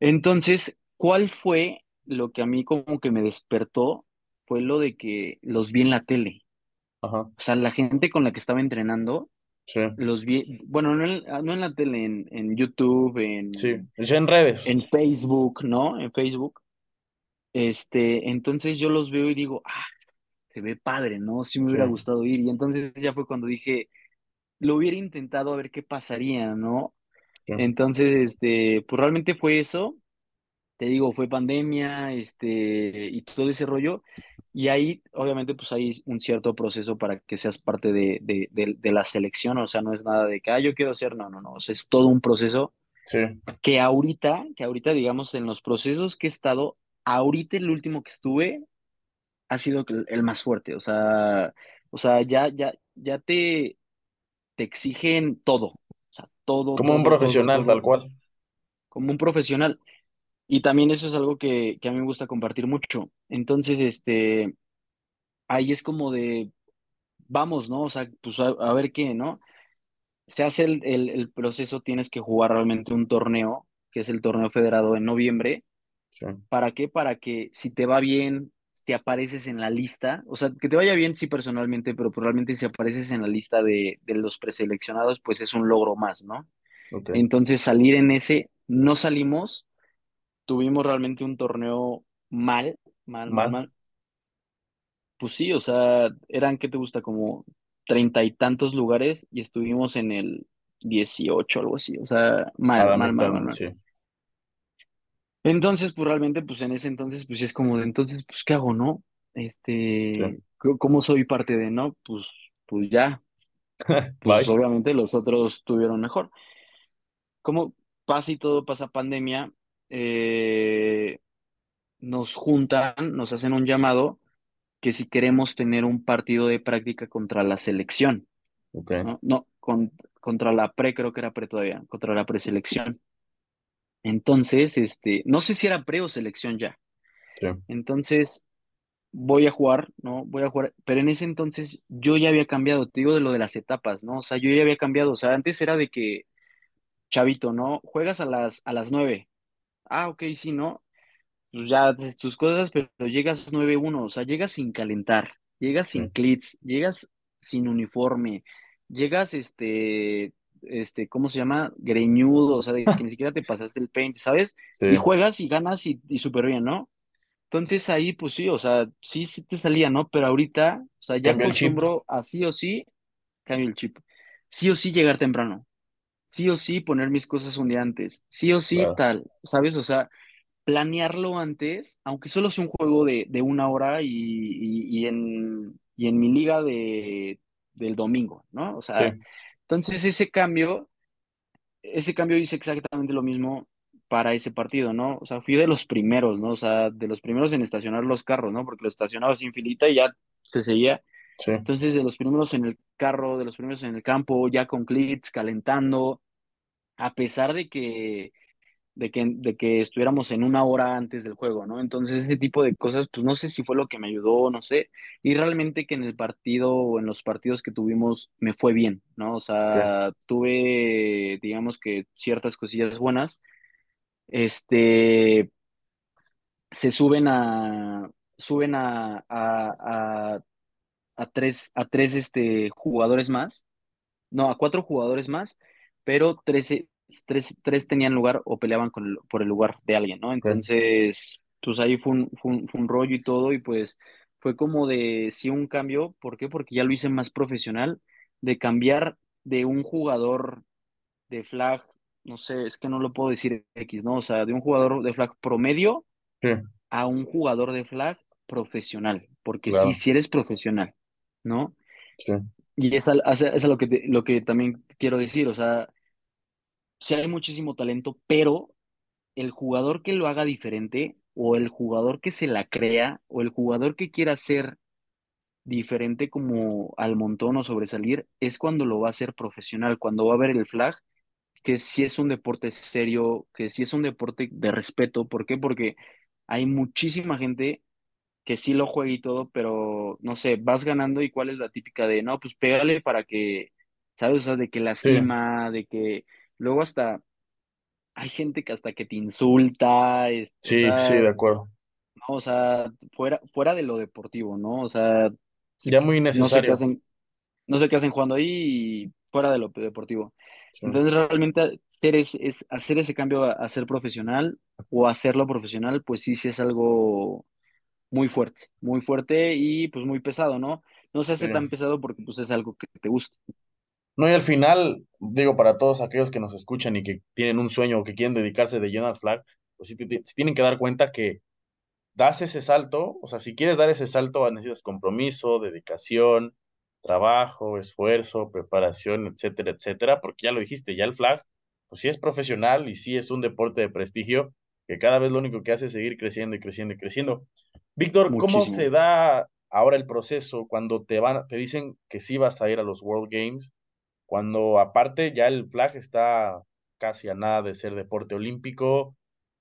Entonces, ¿cuál fue lo que a mí como que me despertó? Fue lo de que los vi en la tele. ajá, O sea, la gente con la que estaba entrenando, sí, los vi, bueno, no en, no en la tele, en, en YouTube, sí. en, Ya en redes. en Facebook, ¿no? En Facebook. Este, entonces yo los veo y digo, ah, se ve padre, ¿no? Sí me Sí, hubiera gustado ir. Y entonces ya fue cuando dije, lo hubiera intentado a ver qué pasaría, ¿no? sí, Entonces, este, pues realmente fue eso. te digo, fue pandemia, este, y todo ese rollo, y ahí, obviamente, pues hay un cierto proceso para que seas parte de, de, de, de la selección, o sea, no es nada de que, ah, yo quiero ser, no, no, no, o sea, es todo un proceso sí. que ahorita, que ahorita, digamos, en los procesos que he estado, ahorita el último que estuve ha sido el, más fuerte, o sea, o sea, ya, ya, ya te, te exigen todo, o sea, todo, Como un todo, todo, profesional, tal cual. como un profesional. Y también eso es algo que, que a mí me gusta compartir mucho. Entonces, este, ahí es como de, vamos, ¿no? O sea, pues a, a ver qué, ¿no? Se hace el, el, el proceso, tienes que jugar realmente un torneo, que es el torneo federado en noviembre. Sí, ¿Para qué? Para que si te va bien, si apareces en la lista, o sea, que te vaya bien, sí, personalmente, pero probablemente si apareces en la lista de, de los preseleccionados, pues es un logro más, ¿no? Entonces, salir en ese, no salimos, tuvimos realmente un torneo mal, mal, mal, Mal. mal Pues sí, o sea, eran, ¿qué te gusta? Como treinta y tantos lugares y estuvimos en el 18, algo así, o sea, mal, mal, mal, mal, mal. sí, Entonces, pues realmente, pues en ese entonces, pues sí es como de, entonces, pues, ¿qué hago, no? sí. Este, c- ¿cómo soy parte de, no? Pues, pues ya. pues Bye. obviamente los otros tuvieron mejor. Como pasa y todo pasa pandemia, eh, nos juntan, nos hacen un llamado que si queremos tener un partido de práctica contra la selección, Ok, ¿no? No, con- contra la pre, creo que era pre todavía, contra la preselección. Entonces, este, no sé si era pre o selección ya. sí, Entonces, voy a jugar, ¿no? Voy a jugar, pero en ese entonces yo ya había cambiado, te digo de lo de las etapas, ¿no? O sea, yo ya había cambiado, o sea, antes era de que, chavito, ¿no? Juegas a las, a las nueve. Ah, ok, sí, ¿no? Pues ya haces tus cosas, pero llegas nueve uno, o sea, llegas sin calentar, llegas sin clits, llegas sin uniforme, llegas, este, este, ¿cómo se llama? Greñudo, o sea, de que ni siquiera te pasaste el paint, ¿sabes? sí. Y juegas y ganas y, y súper bien, ¿no? Entonces ahí, pues sí, o sea, sí, sí te salía, ¿no? Pero ahorita, o sea, ya acostumbro a sí o sí, cambio el chip, sí o sí llegar temprano, sí o sí poner mis cosas un día antes, sí o sí claro. tal, ¿sabes? O sea, planearlo antes, aunque solo sea un juego de, de una hora y, y, y en, y en mi liga de, del domingo, ¿no? O Sí, sea, entonces ese cambio, ese cambio hice exactamente lo mismo para ese partido, ¿no? O sea, fui de los primeros, ¿no? O sea, de los primeros en estacionar los carros, ¿no? Porque los estacionaba sin filita y ya se seguía. sí, Entonces, de los primeros en el carro, de los primeros en el campo, ya con clips, calentando, a pesar de que de que, de que estuviéramos en una hora antes del juego, ¿no? Entonces, ese tipo de cosas, pues no sé si fue lo que me ayudó, no sé. Y realmente que en el partido o en los partidos que tuvimos me fue bien, ¿no? O sea, tuve, digamos que ciertas cosillas buenas. Este, se suben a, suben a, a, a, a tres, a tres este, jugadores más no, a cuatro jugadores más, pero tres, tres, tres tenían lugar o peleaban con el- por el lugar de alguien, ¿no? sí, Entonces, pues ahí fue un, fue un, fue un rollo y todo, y pues fue como de sí un cambio, ¿por qué? Porque ya lo hice más profesional, de cambiar de un jugador de flag, no sé, es que no lo puedo decir X, ¿no? O sea, de un jugador de flag promedio sí, a un jugador de flag profesional, porque sí, si eres profesional, ¿no? sí, Y es, al- es, es a lo que, te- lo que también quiero decir, o sea, sí hay muchísimo talento, pero el jugador que lo haga diferente, o el jugador que se la crea, o el jugador que quiera ser diferente como al montón o sobresalir, es cuando lo va a hacer profesional, cuando va a ver el flag, que sí es un deporte serio, que sí es un deporte de respeto. ¿Por qué? Porque hay muchísima gente que sí lo juega y todo, pero no sé, vas ganando y cuál es la típica de, no, pues pégale para que, ¿sabes? O sea, de que sí, lastima, de que luego hasta hay gente que hasta que te insulta, es- o sí, sí, de acuerdo. no, o sea, fuera, fuera de lo deportivo, ¿no? O sea, Ya muy no sé qué hacen, no sé qué hacen jugando ahí y fuera de lo deportivo. Sí. Entonces, realmente hacer, es, es- hacer ese cambio a, a ser profesional o hacerlo profesional, pues sí, sí es algo muy fuerte, muy fuerte y pues muy pesado, ¿no? No se Sí. hace tan pesado porque pues es algo que te gusta. No, y al final, digo, para todos aquellos que nos escuchan y que tienen un sueño o que quieren dedicarse de al flag, pues sí, sí tienen que dar cuenta que das ese salto, o sea, si quieres dar ese salto, necesitas compromiso, dedicación, trabajo, esfuerzo, preparación, etcétera, etcétera, porque ya lo dijiste, ya el flag, pues sí es profesional y sí es un deporte de prestigio que cada vez lo único que hace es seguir creciendo y creciendo y creciendo. Víctor, ¿cómo se da ahora el proceso cuando te van, te dicen que sí vas a ir a los World Games? Cuando aparte ya el flag está casi a nada de ser deporte olímpico,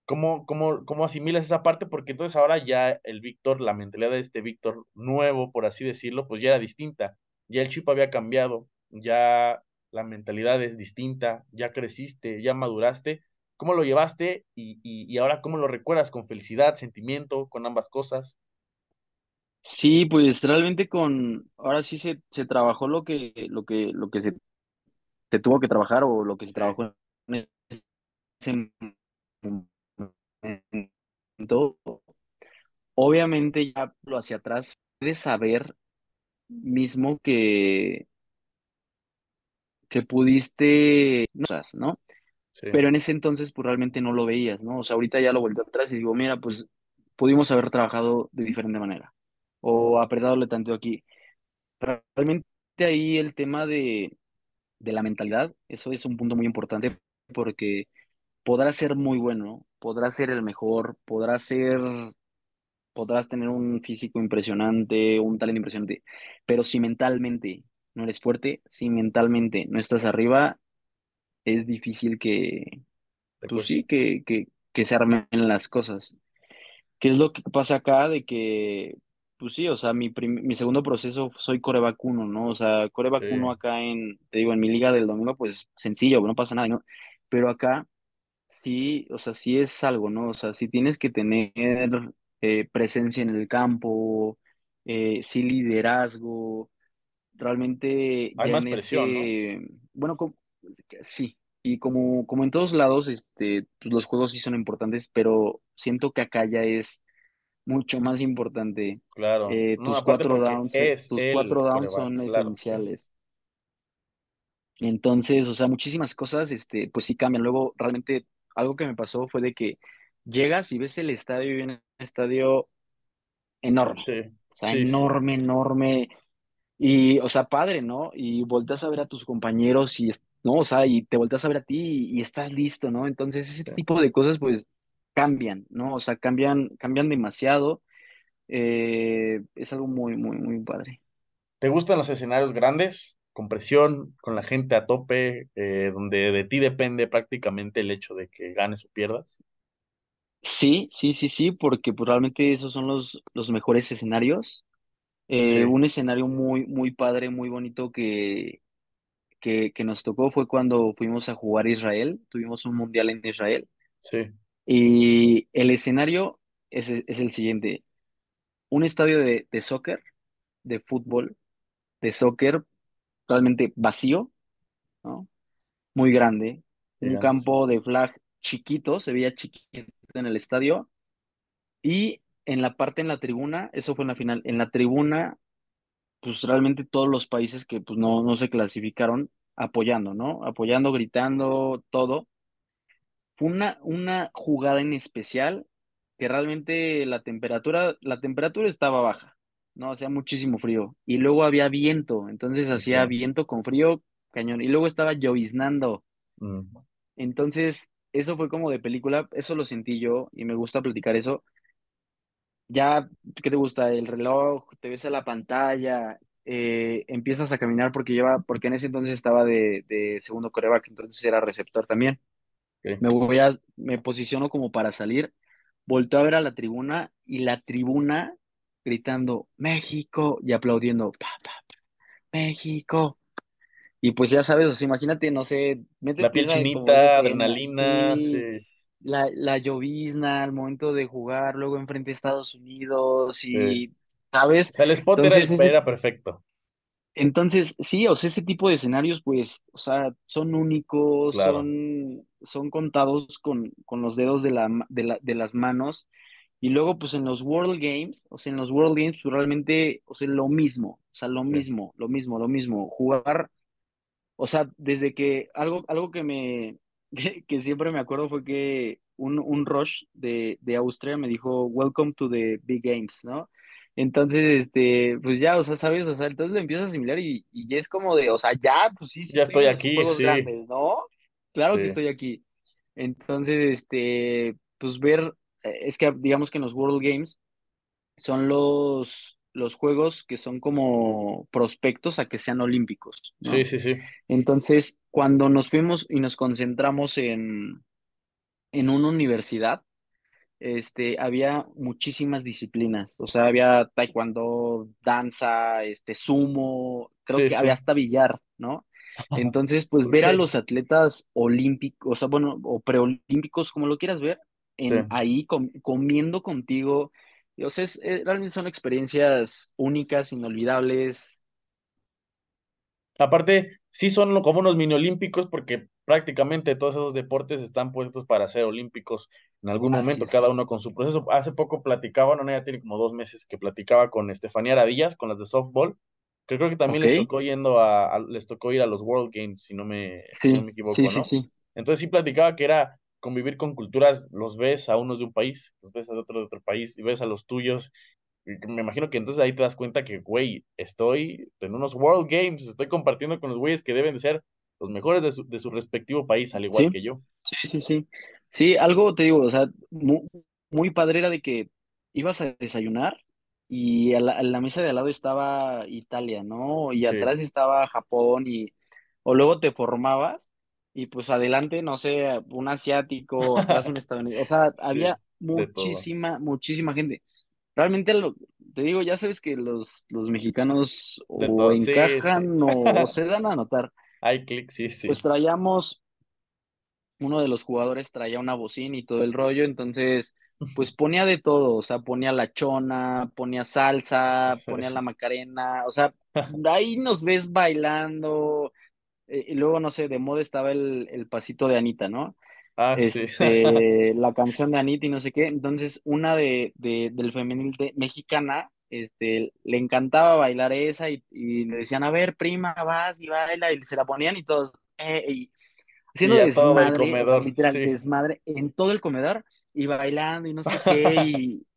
¿cómo, cómo, cómo asimilas esa parte? Porque entonces ahora ya el Víctor, la mentalidad de este Víctor nuevo, por así decirlo, pues ya era distinta, ya el chip había cambiado, ya la mentalidad es distinta, ya creciste, ya maduraste. ¿Cómo lo llevaste y, y, y ahora cómo lo recuerdas? ¿Con felicidad, sentimiento, con ambas cosas? Sí, pues realmente con, ahora sí se, se trabajó lo que, lo que, lo que se, se tuvo que trabajar o lo que se trabajó en ese momento. Obviamente ya lo hacia atrás, puedes saber mismo que, que pudiste, no, cosas, ¿no? sí, pero en ese entonces pues realmente no lo veías, ¿no? O sea, ahorita ya lo vuelto atrás y digo, mira, pues pudimos haber trabajado de diferente manera o apretarle tanto aquí. Realmente ahí el tema de, de la mentalidad, eso es un punto muy importante porque podrás ser muy bueno, podrás ser el mejor, podrás ser, podrás tener un físico impresionante, un talento impresionante, pero si mentalmente no eres fuerte, si mentalmente no estás arriba, es difícil que, Te pues sí, que, que, que se armen las cosas. ¿Qué es lo que pasa acá? De que, pues sí, o sea, mi, mi segundo proceso soy coreback uno, ¿no? O sea, coreback Sí, uno acá en, te digo, en mi liga del domingo, pues sencillo, no pasa nada, ¿no? Pero acá sí, o sea, sí es algo, ¿no? O sea, sí tienes que tener eh, presencia en el campo, eh, sí liderazgo, realmente hay más presión, ¿no? ese, bueno, sí, y como, como en todos lados, este, pues los juegos sí son importantes, pero siento que acá ya es mucho más importante. Claro. Eh, tus aparte cuatro downs, eh, tus cuatro downs son claro, sí. esenciales. Entonces, o sea, muchísimas cosas, este, pues sí cambian. Luego, realmente, algo que me pasó fue de que llegas y ves el estadio y un estadio enorme. Sí, O sea, sí, enorme, enorme. Y, o sea, padre, ¿no? Y volteas a ver a tus compañeros y, ¿no? O sea, y te volteas a ver a ti y, y estás listo, ¿no? Entonces, ese tipo de cosas, pues, cambian, ¿no? O sea, cambian, cambian demasiado. Eh, es algo muy, muy, muy padre. ¿Te gustan los escenarios grandes, con presión, con la gente a tope, eh, donde de ti depende prácticamente el hecho de que ganes o pierdas? Sí, sí, sí, sí, porque pues, realmente esos son los, los mejores escenarios. Eh, Sí, un escenario muy, muy padre, muy bonito que, que, que nos tocó fue cuando fuimos a jugar a Israel. Tuvimos un mundial en Israel. sí, Y el escenario es, es el siguiente. Un estadio de, de soccer, de fútbol, de soccer, realmente vacío, ¿no? Muy grande. Un campo de flag chiquito, se veía chiquito en el estadio. Y en la parte en la tribuna, eso fue en la final, en la tribuna, pues realmente todos los países que pues no, no se clasificaron apoyando, ¿no? Apoyando, gritando, todo. Fue una, una jugada en especial que realmente la temperatura, la temperatura estaba baja, ¿no? Hacía muchísimo frío. Y luego había viento, entonces Sí, hacía viento con frío, cañón. Y luego estaba lloviznando. Entonces, eso fue como de película, eso lo sentí yo y me gusta platicar eso. Ya, ¿qué te gusta? El reloj, te ves a la pantalla, eh, empiezas a caminar porque lleva, porque en ese entonces estaba de, de segundo coreback, entonces era receptor también. Me voy a, me posiciono como para salir, volteo a ver a la tribuna y la tribuna gritando México y aplaudiendo pa, pa, pa, México. Y pues ya sabes, o sea, imagínate, no sé, La piel chinita, adrenalina, sí, sí, la, la llovizna al momento de jugar, luego enfrente a Estados Unidos sí. y, ¿sabes? El spot Entonces, era perfecto, entonces, sí, o sea, ese tipo de escenarios, pues, o sea, son únicos, claro. son, son contados con, con los dedos de la, de la, de las manos. Y luego, pues, en los World Games, o sea, en los World Games, pues, realmente, o sea, lo mismo, o sea, lo Sí. mismo, lo mismo, lo mismo. Jugar o sea, desde que algo, algo que me que, que siempre me acuerdo fue que un, un Rush de, de Austria me dijo, Welcome to the big games, ¿no? Entonces, este, pues ya, o sea, sabes, o sea, entonces lo empiezas a asimilar y, y es como de, o sea, ya, pues sí, sí Ya estoy aquí, sí, grandes, ¿no? Claro que estoy aquí. Entonces, este, pues ver, eh, es que digamos que en los World Games son los, los juegos que son como prospectos a que sean olímpicos, sí, ¿no? sí, sí, Entonces, cuando nos fuimos y nos concentramos en, en una universidad, este, había muchísimas disciplinas. O sea, había taekwondo, danza, este, sumo, creo sí, que había hasta billar, ¿no? Entonces, pues ver a los atletas olímpicos, o sea, bueno, o preolímpicos, como lo quieras ver, sí. en ahí com- comiendo contigo. O sea, es- eh, realmente son experiencias únicas, inolvidables. Aparte, sí son como unos mini olímpicos porque prácticamente todos esos deportes están puestos para ser olímpicos en algún Así momento, cada uno con su proceso. Hace poco platicaba, no, no, ya tiene como dos meses que platicaba con Estefanía Aradillas, con las de softball, que creo que también les tocó yendo a, a- les tocó ir a los World Games, si no me, si no me equivoco, sí, ¿no? sí. Entonces sí platicaba que era convivir con culturas, los ves a unos de un país, los ves a otro de otro país, y ves a los tuyos, me imagino que entonces ahí te das cuenta que, güey, estoy en unos World Games, estoy compartiendo con los güeyes que deben de ser los mejores de su, de su respectivo país, al igual que yo. sí, sí, sí. Sí, algo te digo, o sea, mu- muy, padre era de que ibas a desayunar y a la, a la mesa de al lado estaba Italia, ¿no? Y Sí. atrás estaba Japón y, o luego te formabas y pues adelante, no sé, un asiático, atrás un estadounidense, o sea, Sí, había muchísima, muchísima gente. Realmente, lo, te digo, ya sabes que los, los mexicanos De o todo, sí, sí. encajan o, o se dan a notar. Hay clic, sí, Pues sí. traíamos uno de los jugadores traía una bocina y todo el rollo, entonces, pues ponía de todo, o sea, ponía la chona, ponía salsa, ponía la macarena, o sea, ahí nos ves bailando, eh, y luego, no sé, de moda estaba el, el pasito de Anita, ¿no? Ah, sí. Este, la canción de Anita y no sé qué, entonces, una de, de del femenil de, mexicana, este, le encantaba bailar esa y, y le decían, a ver, prima, vas y baila, y se la ponían y todos, eh, y haciendo Y a todo el desmadre, comedor, literal, sí. desmadre en todo el comedor y bailando y no sé qué, y,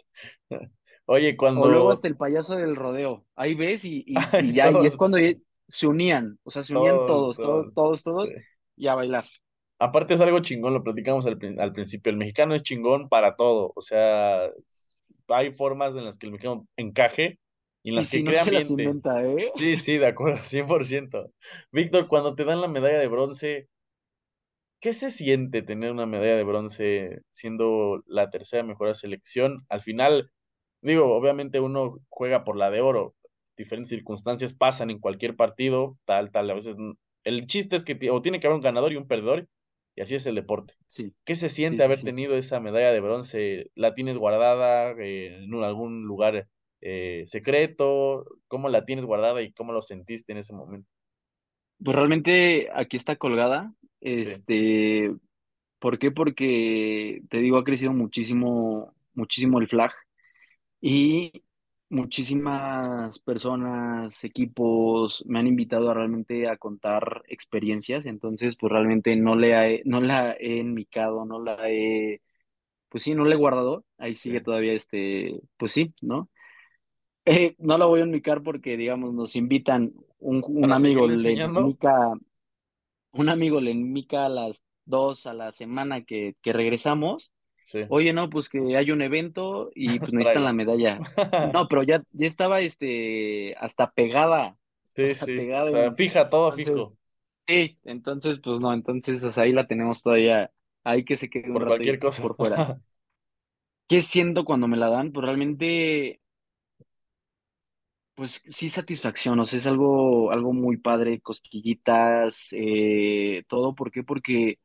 Oye, o luego cuando... hasta el payaso del rodeo, ahí ves y, y, Ay, y ya, y es cuando se unían, o sea, se unían todos, todos, todos, todos, todos, sí. todos, y a bailar. Aparte es algo chingón, lo platicamos al, prin- al principio, el mexicano es chingón para todo, o sea, hay formas en las que el mexicano encaje y en Y las que si crea ambiente. inventa, ¿eh? Sí, sí, de acuerdo, 100%. Víctor, cuando te dan la medalla de bronce, ¿qué se siente tener una medalla de bronce siendo la tercera mejor selección? Al final, digo, obviamente uno juega por la de oro, diferentes circunstancias pasan en cualquier partido, tal, tal, a veces mm, el chiste es que o tiene que haber un ganador y un perdedor, y así es el deporte. Sí, ¿Qué se siente sí, haber sí. tenido esa medalla de bronce? ¿La tienes guardada eh, en un- algún lugar eh, secreto? ¿Cómo la tienes guardada y cómo lo sentiste en ese momento? Pues realmente aquí está colgada, Sí, este, ¿por qué? Porque, te digo, ha crecido muchísimo, muchísimo el flag. Y muchísimas personas, equipos me han invitado a realmente a contar experiencias, entonces pues realmente no le he- no la he enmicado, no la he, pues sí, no la he guardado, ahí sí. sigue todavía este, pues sí, ¿no? Eh, no la voy a enmicar porque digamos nos invitan, un, un ¿Para amigo le enmica, un amigo le enmica a las dos a la semana que, que regresamos Sí, Oye, no, pues que hay un evento y pues necesitan la medalla. No, pero ya, ya estaba este hasta pegada, Sí, hasta sí. O pegada sea, en, fija, todo entonces, fijo. sí, entonces, pues no, entonces, o sea, ahí la tenemos todavía, ahí que se quede Por cualquier cosa. por fuera. ¿Qué siento cuando me la dan? Pues realmente, pues sí, satisfacción, o sea, es algo, algo muy padre, cosquillitas, eh, todo, ¿por qué? Porque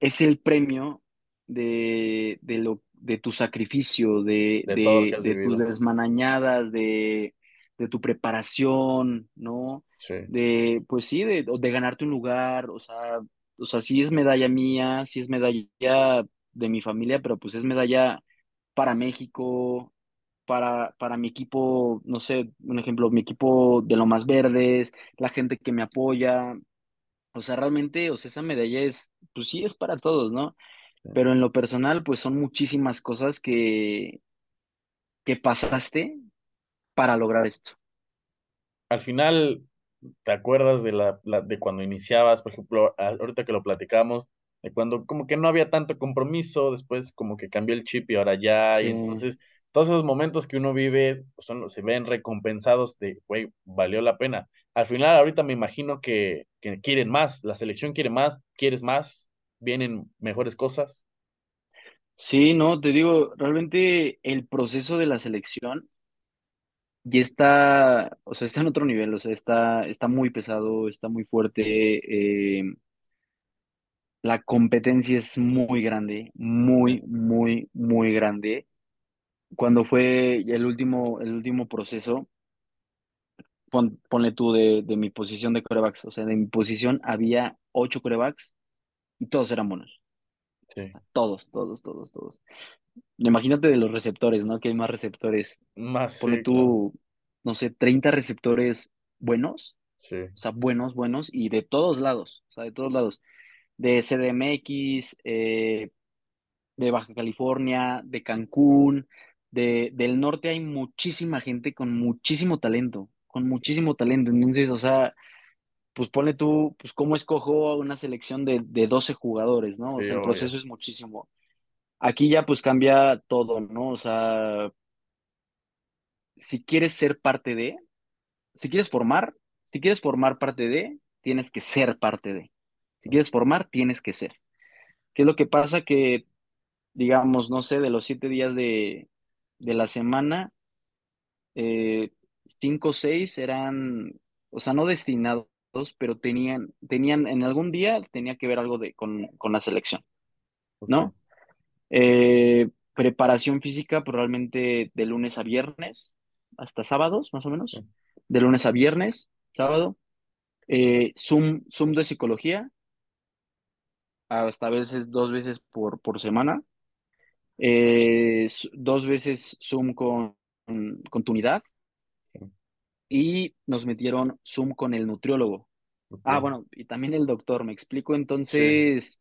es el premio de, de, lo, de tu sacrificio, de, De todo lo que de, has de tus vivido. desmanañadas, de, de tu preparación, ¿no? Sí. De, pues sí, de, de ganarte un lugar, o sea, o sea, sí es medalla mía, sí es medalla de mi familia, pero pues es medalla para México, para, para mi equipo, no sé, un ejemplo, mi equipo de lo más verdes, la gente que me apoya, o sea, realmente, o sea, esa medalla es, pues sí, es para todos, ¿no? Pero en lo personal, pues son muchísimas cosas que, que pasaste para lograr esto. Al final, ¿te acuerdas de la, la- de cuando iniciabas, por ejemplo, ahorita que lo platicamos, de cuando como que no había tanto compromiso, después como que cambió el chip y ahora ya, y Sí, entonces todos esos momentos que uno vive pues, se ven recompensados de, güey, valió la pena. Al final, ahorita me imagino que, quieren más, la selección quiere más, quieres más, vienen mejores cosas. sí, no, te digo, realmente el proceso de la selección ya está, o sea, está en otro nivel, o sea, está, está muy pesado, está muy fuerte, eh, la competencia es muy grande, muy, muy, muy grande. Cuando fue el último, el último proceso, pon- ponle tú de, de mi posición de corebacks, o sea, de mi posición había ocho corebacks y todos eran buenos. sí, Todos, todos, todos, todos. Imagínate de los receptores, ¿no? Que hay más receptores. más, Ponle sí, claro, tú, no sé, 30 receptores buenos, sí, o sea, buenos, buenos, y de todos lados, o sea, de todos lados. De CDMX, eh, de Baja California, de Cancún, de, del norte hay muchísima gente con muchísimo talento, con muchísimo talento. Entonces, o sea, pues ponle tú, pues cómo escojo una selección de, de 12 jugadores, ¿no? O Sí, sea, el obvio. proceso es muchísimo. Aquí ya pues cambia todo, ¿no? O sea, si quieres ser parte de, si quieres formar, si quieres formar parte de, tienes que ser parte de. Si quieres formar, tienes que ser. ¿Qué es lo que pasa? Que, digamos, no sé, de los siete días de, de la semana, eh, cinco o seis eran, o sea, no destinados, pero tenían, tenían, en algún día tenía que ver algo de, con, con la selección, ¿no? Eh, preparación física probablemente de lunes a viernes, hasta sábados, más o menos. De lunes a viernes, sábado. Eh, Zoom, Zoom de psicología, hasta a veces dos veces por, por semana. Eh, dos veces Zoom con, con tu unidad sí, y nos metieron Zoom con el nutriólogo. Ah, bueno, y también el doctor, me explico. Sí, Entonces,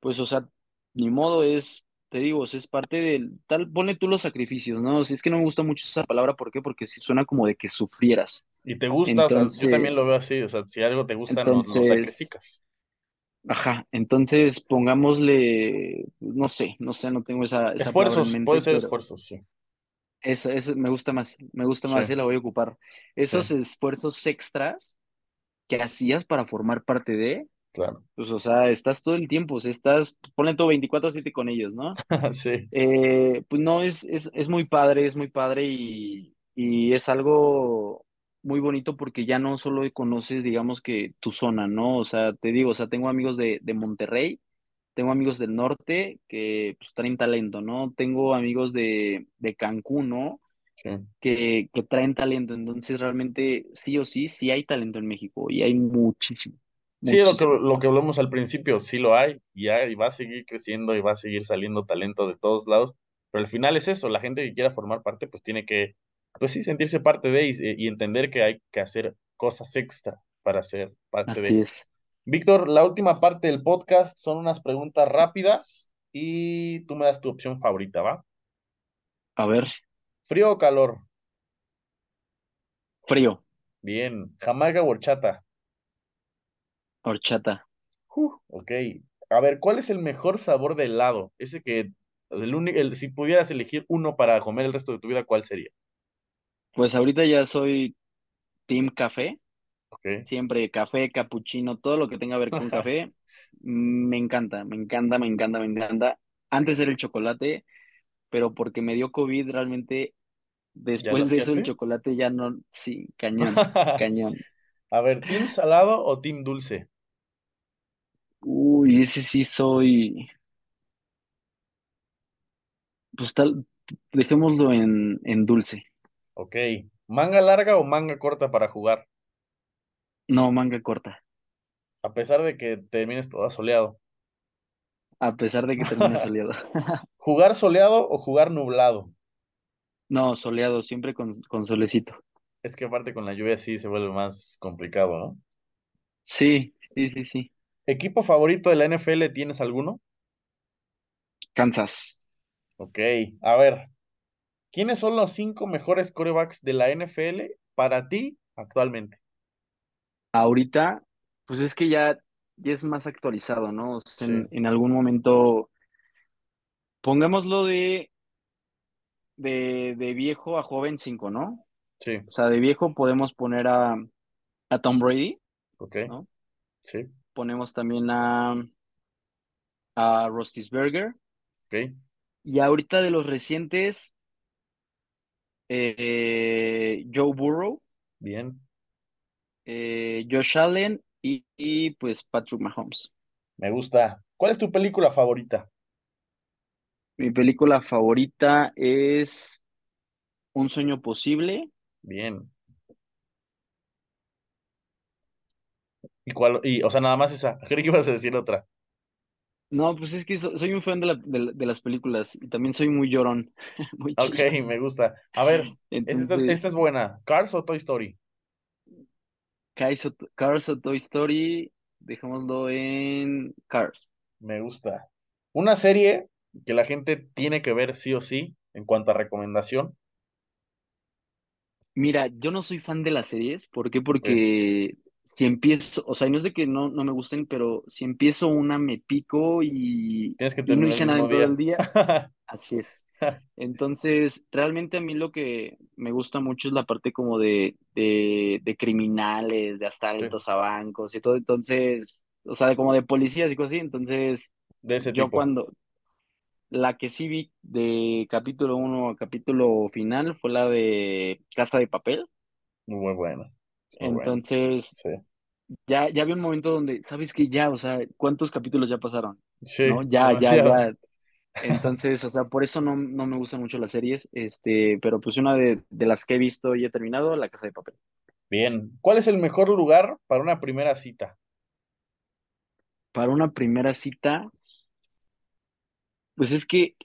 pues, o sea, ni modo es, te digo, o sea, es parte del, tal, ponle tú los sacrificios, ¿no? Si es que no me gusta mucho esa palabra, ¿por qué? Porque sí suena como de que sufrieras. y te gusta, o sea, yo Entonces, también lo veo así, o sea, si algo te gusta, no, no entonces, sacrificas. Ajá, entonces pongámosle, no sé, no sé, no tengo esa, esa palabra en Esfuerzos, puede ser pero esfuerzos, sí. eso, eso me gusta más, me gusta Sí, más, y la voy a ocupar. sí, Esos esfuerzos extras que hacías para formar parte de, claro. pues, o sea, estás todo el tiempo, o sea, estás, ponle todo 24/7 con ellos, ¿no? Sí, Eh, pues no, es, es, es muy padre, es muy padre y, y es algo muy bonito porque ya no solo conoces, digamos que tu zona, ¿no? O sea, te digo, o sea, tengo amigos de, de Monterrey, tengo amigos del norte que pues, traen talento, ¿no? Tengo amigos de, de Cancún, ¿no? sí. Que, que traen talento, entonces realmente sí o sí, sí hay talento en México y hay muchísimo, Sí, lo que, lo que hablamos al principio, sí lo hay, y, hay, y va a seguir creciendo y va a seguir saliendo talento de todos lados, pero al final es eso, la gente que quiera formar parte, pues tiene que, pues sí, sentirse parte de y, y entender que hay que hacer cosas extra para ser parte Así de. es. Víctor, la última parte del podcast son unas preguntas rápidas y tú me das tu opción favorita, ¿va? A ver, ¿Frío o calor? frío, Bien. ¿Jamaica o horchata? horchata. Uh, ok. A ver, ¿cuál es el mejor sabor de helado? Ese que, el único, el- si pudieras elegir uno para comer el resto de tu vida, ¿cuál sería? Pues ahorita ya soy team café, siempre café, capuchino, todo lo que tenga que ver con café, me encanta, me encanta, me encanta, me encanta. Antes era el chocolate, pero porque me dio COVID, realmente ¿Ya lo después de eso el chocolate ya no, sí, cañón, cañón. A ver, ¿team salado o team dulce? Uy, ese sí soy, pues tal, dejémoslo en, en dulce. Ok. ¿Manga larga o manga corta para jugar? No, manga corta, A pesar de que termines todo soleado. a pesar de que termine soleado. ¿Jugar soleado o jugar nublado? No, soleado, siempre con, con solecito. Es que aparte con la lluvia sí se vuelve más complicado, ¿no? Sí, sí, sí, sí. ¿Equipo favorito de la NFL tienes alguno? Kansas. Ok, a ver, ¿quiénes son los cinco mejores quarterbacks de la NFL para ti actualmente? Ahorita, pues es que ya, ya es más actualizado, ¿no? O sea, Sí, en, en algún momento, pongámoslo de, de, de viejo a joven cinco, ¿no? sí, O sea, de viejo podemos poner a, a Tom Brady, ok, ¿no? sí, Ponemos también a, a Roethlisberger. ok, Y ahorita de los recientes, eh, Joe Burrow, bien, eh, Josh Allen y, y, pues Patrick Mahomes. me gusta. ¿Cuál es tu película favorita? Mi película favorita es Un sueño posible. Bien. ¿Y cuál? Y, o sea, nada más esa. Creí que ibas a decir otra. No, pues es que so- soy un fan de, la- de la- de las películas y también soy muy llorón, muy Ok, me gusta. A ver, esta, es- esta Entonces, es buena. ¿Cars o Toy Story? Cars o, Cars o Toy Story, dejémoslo en Cars. Me gusta. Una serie que la gente tiene que ver sí o sí, en cuanto a recomendación. Mira, yo no soy fan de las series. ¿Por qué? Porque si empiezo, o sea, no es de que no, no me gusten, pero si empiezo una me pico y, Tienes que y no hice nada en todo el día. así es. Entonces, realmente a mí lo que me gusta mucho es la parte como de, de, de criminales, de Sí, asaltos a bancos y todo. Entonces, o sea, de como de policías y cosas así. Entonces, de ese yo tipo. cuando, la que sí vi de capítulo uno a capítulo final fue la de Casa de Papel. Muy buena. Buena. Entonces, Sí. ya, ya había un momento donde, ¿sabes qué? Ya, o sea, ¿cuántos capítulos ya pasaron? Sí, ¿No? Ya, ya, ya. Entonces, o sea, por eso no, no me gustan mucho las series, este, pero pues una de, de las que he visto y he terminado, La Casa de Papel. Bien. ¿Cuál es el mejor lugar para una primera cita? Para una primera cita, pues es que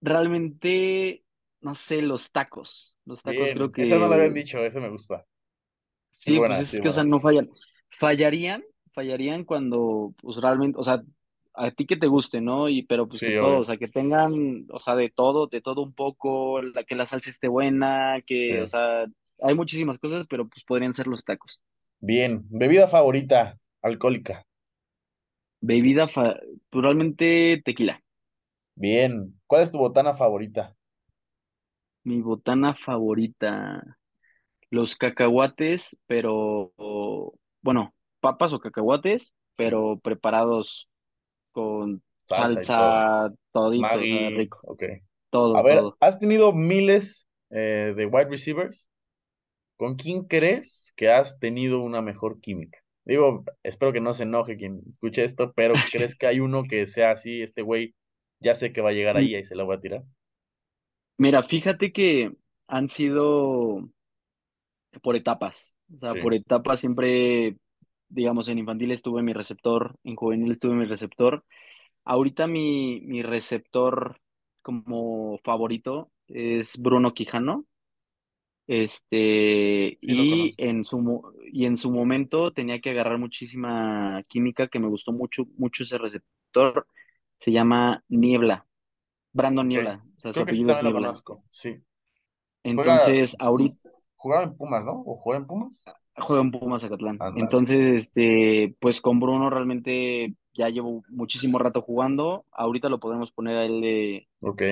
realmente, no sé, los tacos. Los tacos creo Bien. Esa no la que habían dicho, eso me gusta. Sí, Sí, pues buena, sí, es que, o sea, buena. no fallan. Fallarían, fallarían cuando, pues realmente, o sea, a ti que te guste, ¿no? Y, pero pues que todo, o sea, que tengan, o sea, de todo, de todo un poco, la, que la salsa esté buena, Sí. que, o sea, hay muchísimas cosas, pero pues podrían ser los tacos. Bien. Bebida favorita, alcohólica. Bebida, fa- pues realmente tequila. Bien. ¿Cuál es tu botana favorita? Mi botana favorita, los cacahuates, pero, bueno, papas o cacahuates, pero preparados con Salsa todo. salsa, todito, o sea, Maggie, rico. ok. A Todo, ver, todo. has tenido miles eh, de wide receivers. ¿Con quién crees que has tenido una mejor química? Digo, espero que no se enoje quien escuche esto, pero ¿crees que hay uno que sea así, este güey, ya sé que va a llegar ahí y se la voy a tirar? Mira, fíjate que han sido por etapas. O sea, por etapas siempre, digamos, en infantil estuve mi receptor, en juvenil estuve mi receptor. Ahorita mi, mi receptor como favorito es Bruno Quijano. Este, sí lo y conozco. en su, mo- y en su momento tenía que agarrar muchísima química, que me gustó mucho, mucho ese receptor. Se llama Niebla, Brandon Ok, Niebla, su que sí apellido es lo Niebla. sí. Juega, Entonces, ahorita jugaba en Pumas, ¿no? ¿O juega en Pumas? juega en Pumas Zacatlán. Ándale, Entonces, este, pues con Bruno realmente ya llevo muchísimo rato jugando. Ahorita lo podemos poner a él de- ok,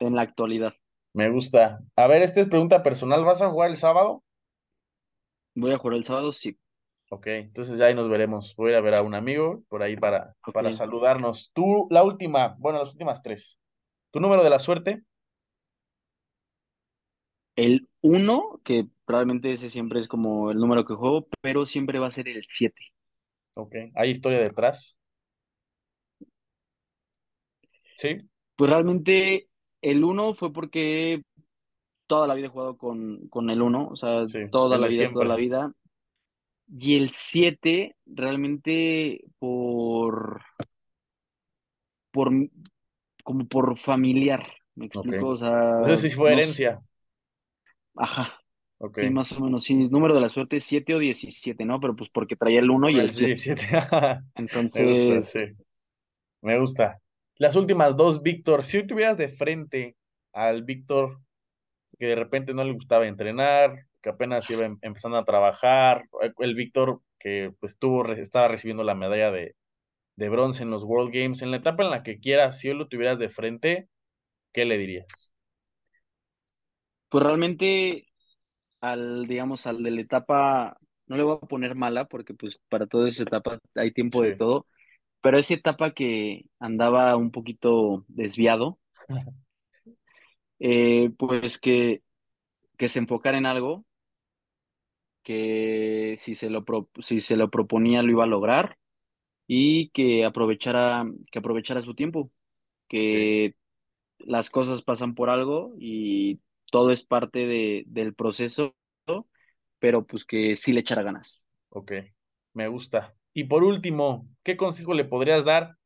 en la actualidad. me gusta. A ver, esta es pregunta personal, ¿vas a jugar el sábado? ¿Voy a jugar el sábado? Sí. Ok, entonces ya ahí nos veremos. Voy a ir a ver a un amigo por ahí para, para saludarnos. Tú, la última, bueno, las últimas tres. ¿Tu número de la suerte? El uno, que probablemente ese siempre es como el número que juego, pero siempre va a ser el 7. Ok, ¿hay historia detrás? Sí, Pues realmente el uno fue porque toda la vida he jugado con, con el uno, o sea, sí, toda la vida, toda la siempre. vida. Y el 7 realmente por, por, como por familiar, ¿me explico? O sea, Entonces sí fue no, herencia. ajá, Ok. sí, más o menos, sí, número de la suerte 7 o 17, ¿no? Pero pues porque traía el uno y El el 7. 17. Me gusta, sí. Entonces, Me gusta. Las últimas dos, Víctor. Si tuvieras de frente al Víctor que de repente no le gustaba entrenar, que apenas iba em- empezando a trabajar, el Víctor que pues tuvo, estaba recibiendo la medalla de, de bronce en los World Games, en la etapa en la que quieras, si hoy lo tuvieras de frente, ¿qué le dirías? pues realmente al, digamos, al de la etapa, no le voy a poner mala porque pues para toda esa etapa hay tiempo de todo, pero esa etapa que andaba un poquito desviado, eh, pues que, que se enfocara en algo, que si se lo, pro- si se lo proponía lo iba a lograr y que aprovechara, que aprovechara su tiempo, que las cosas pasan por algo y todo es parte de, del proceso, pero pues que sí le echara ganas. ok, me gusta. Y por último, ¿qué consejo le podrías dar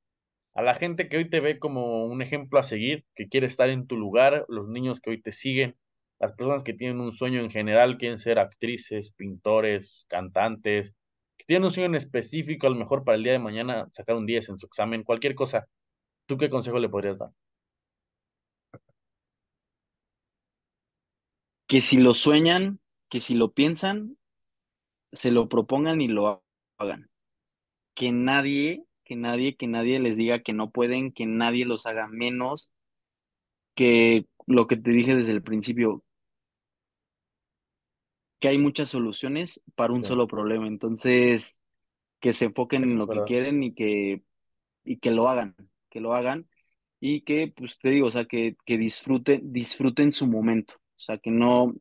a la gente que hoy te ve como un ejemplo a seguir, que quiere estar en tu lugar, los niños que hoy te siguen, las personas que tienen un sueño en general, quieren ser actrices, pintores, cantantes, que tienen un sueño en específico, a lo mejor para el día de mañana sacar un 10 en su examen, cualquier cosa, ¿tú qué consejo le podrías dar? Que si lo sueñan, que si lo piensan, se lo propongan y lo hagan. Que nadie, que nadie, que nadie les diga que no pueden, que nadie los haga menos, que lo que te dije desde el principio, que hay muchas soluciones para un Sí, solo problema. Entonces, que se enfoquen eso en lo que quieren y que, y que lo hagan, que lo hagan y que, pues te digo, o sea, que, que disfruten, disfruten su momento. O sea, que no,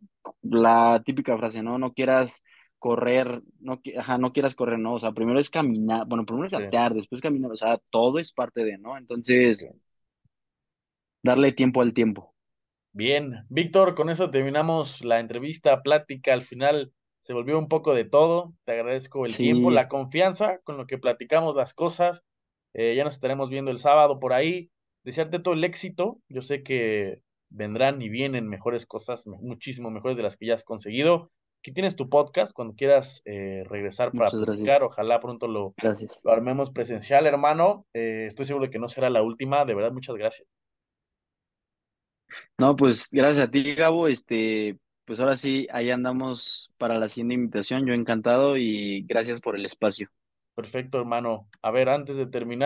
la típica frase, ¿no? No quieras correr, no, ajá, no quieras correr, ¿no? O sea, primero es caminar, bueno, primero es Sí, gatear, después caminar, o sea, todo es parte de, ¿no? Entonces, darle tiempo al tiempo. Bien, Víctor, con eso terminamos la entrevista, plática. Al final se volvió un poco de todo. Te agradezco el tiempo, la confianza con lo que platicamos las cosas. Eh, ya nos estaremos viendo el sábado por ahí. Desearte todo el éxito. Yo sé que vendrán y vienen mejores cosas, muchísimo mejores de las que ya has conseguido. Aquí tienes tu podcast cuando quieras eh, regresar para platicar. Ojalá pronto lo, Gracias. lo armemos presencial, hermano. Eh, estoy seguro de que no será la última. De verdad, muchas gracias. No, pues gracias a ti, Gabo. Este, pues ahora sí, ahí andamos para la siguiente invitación. Yo encantado y gracias por el espacio. Perfecto, hermano. A ver, antes de terminar.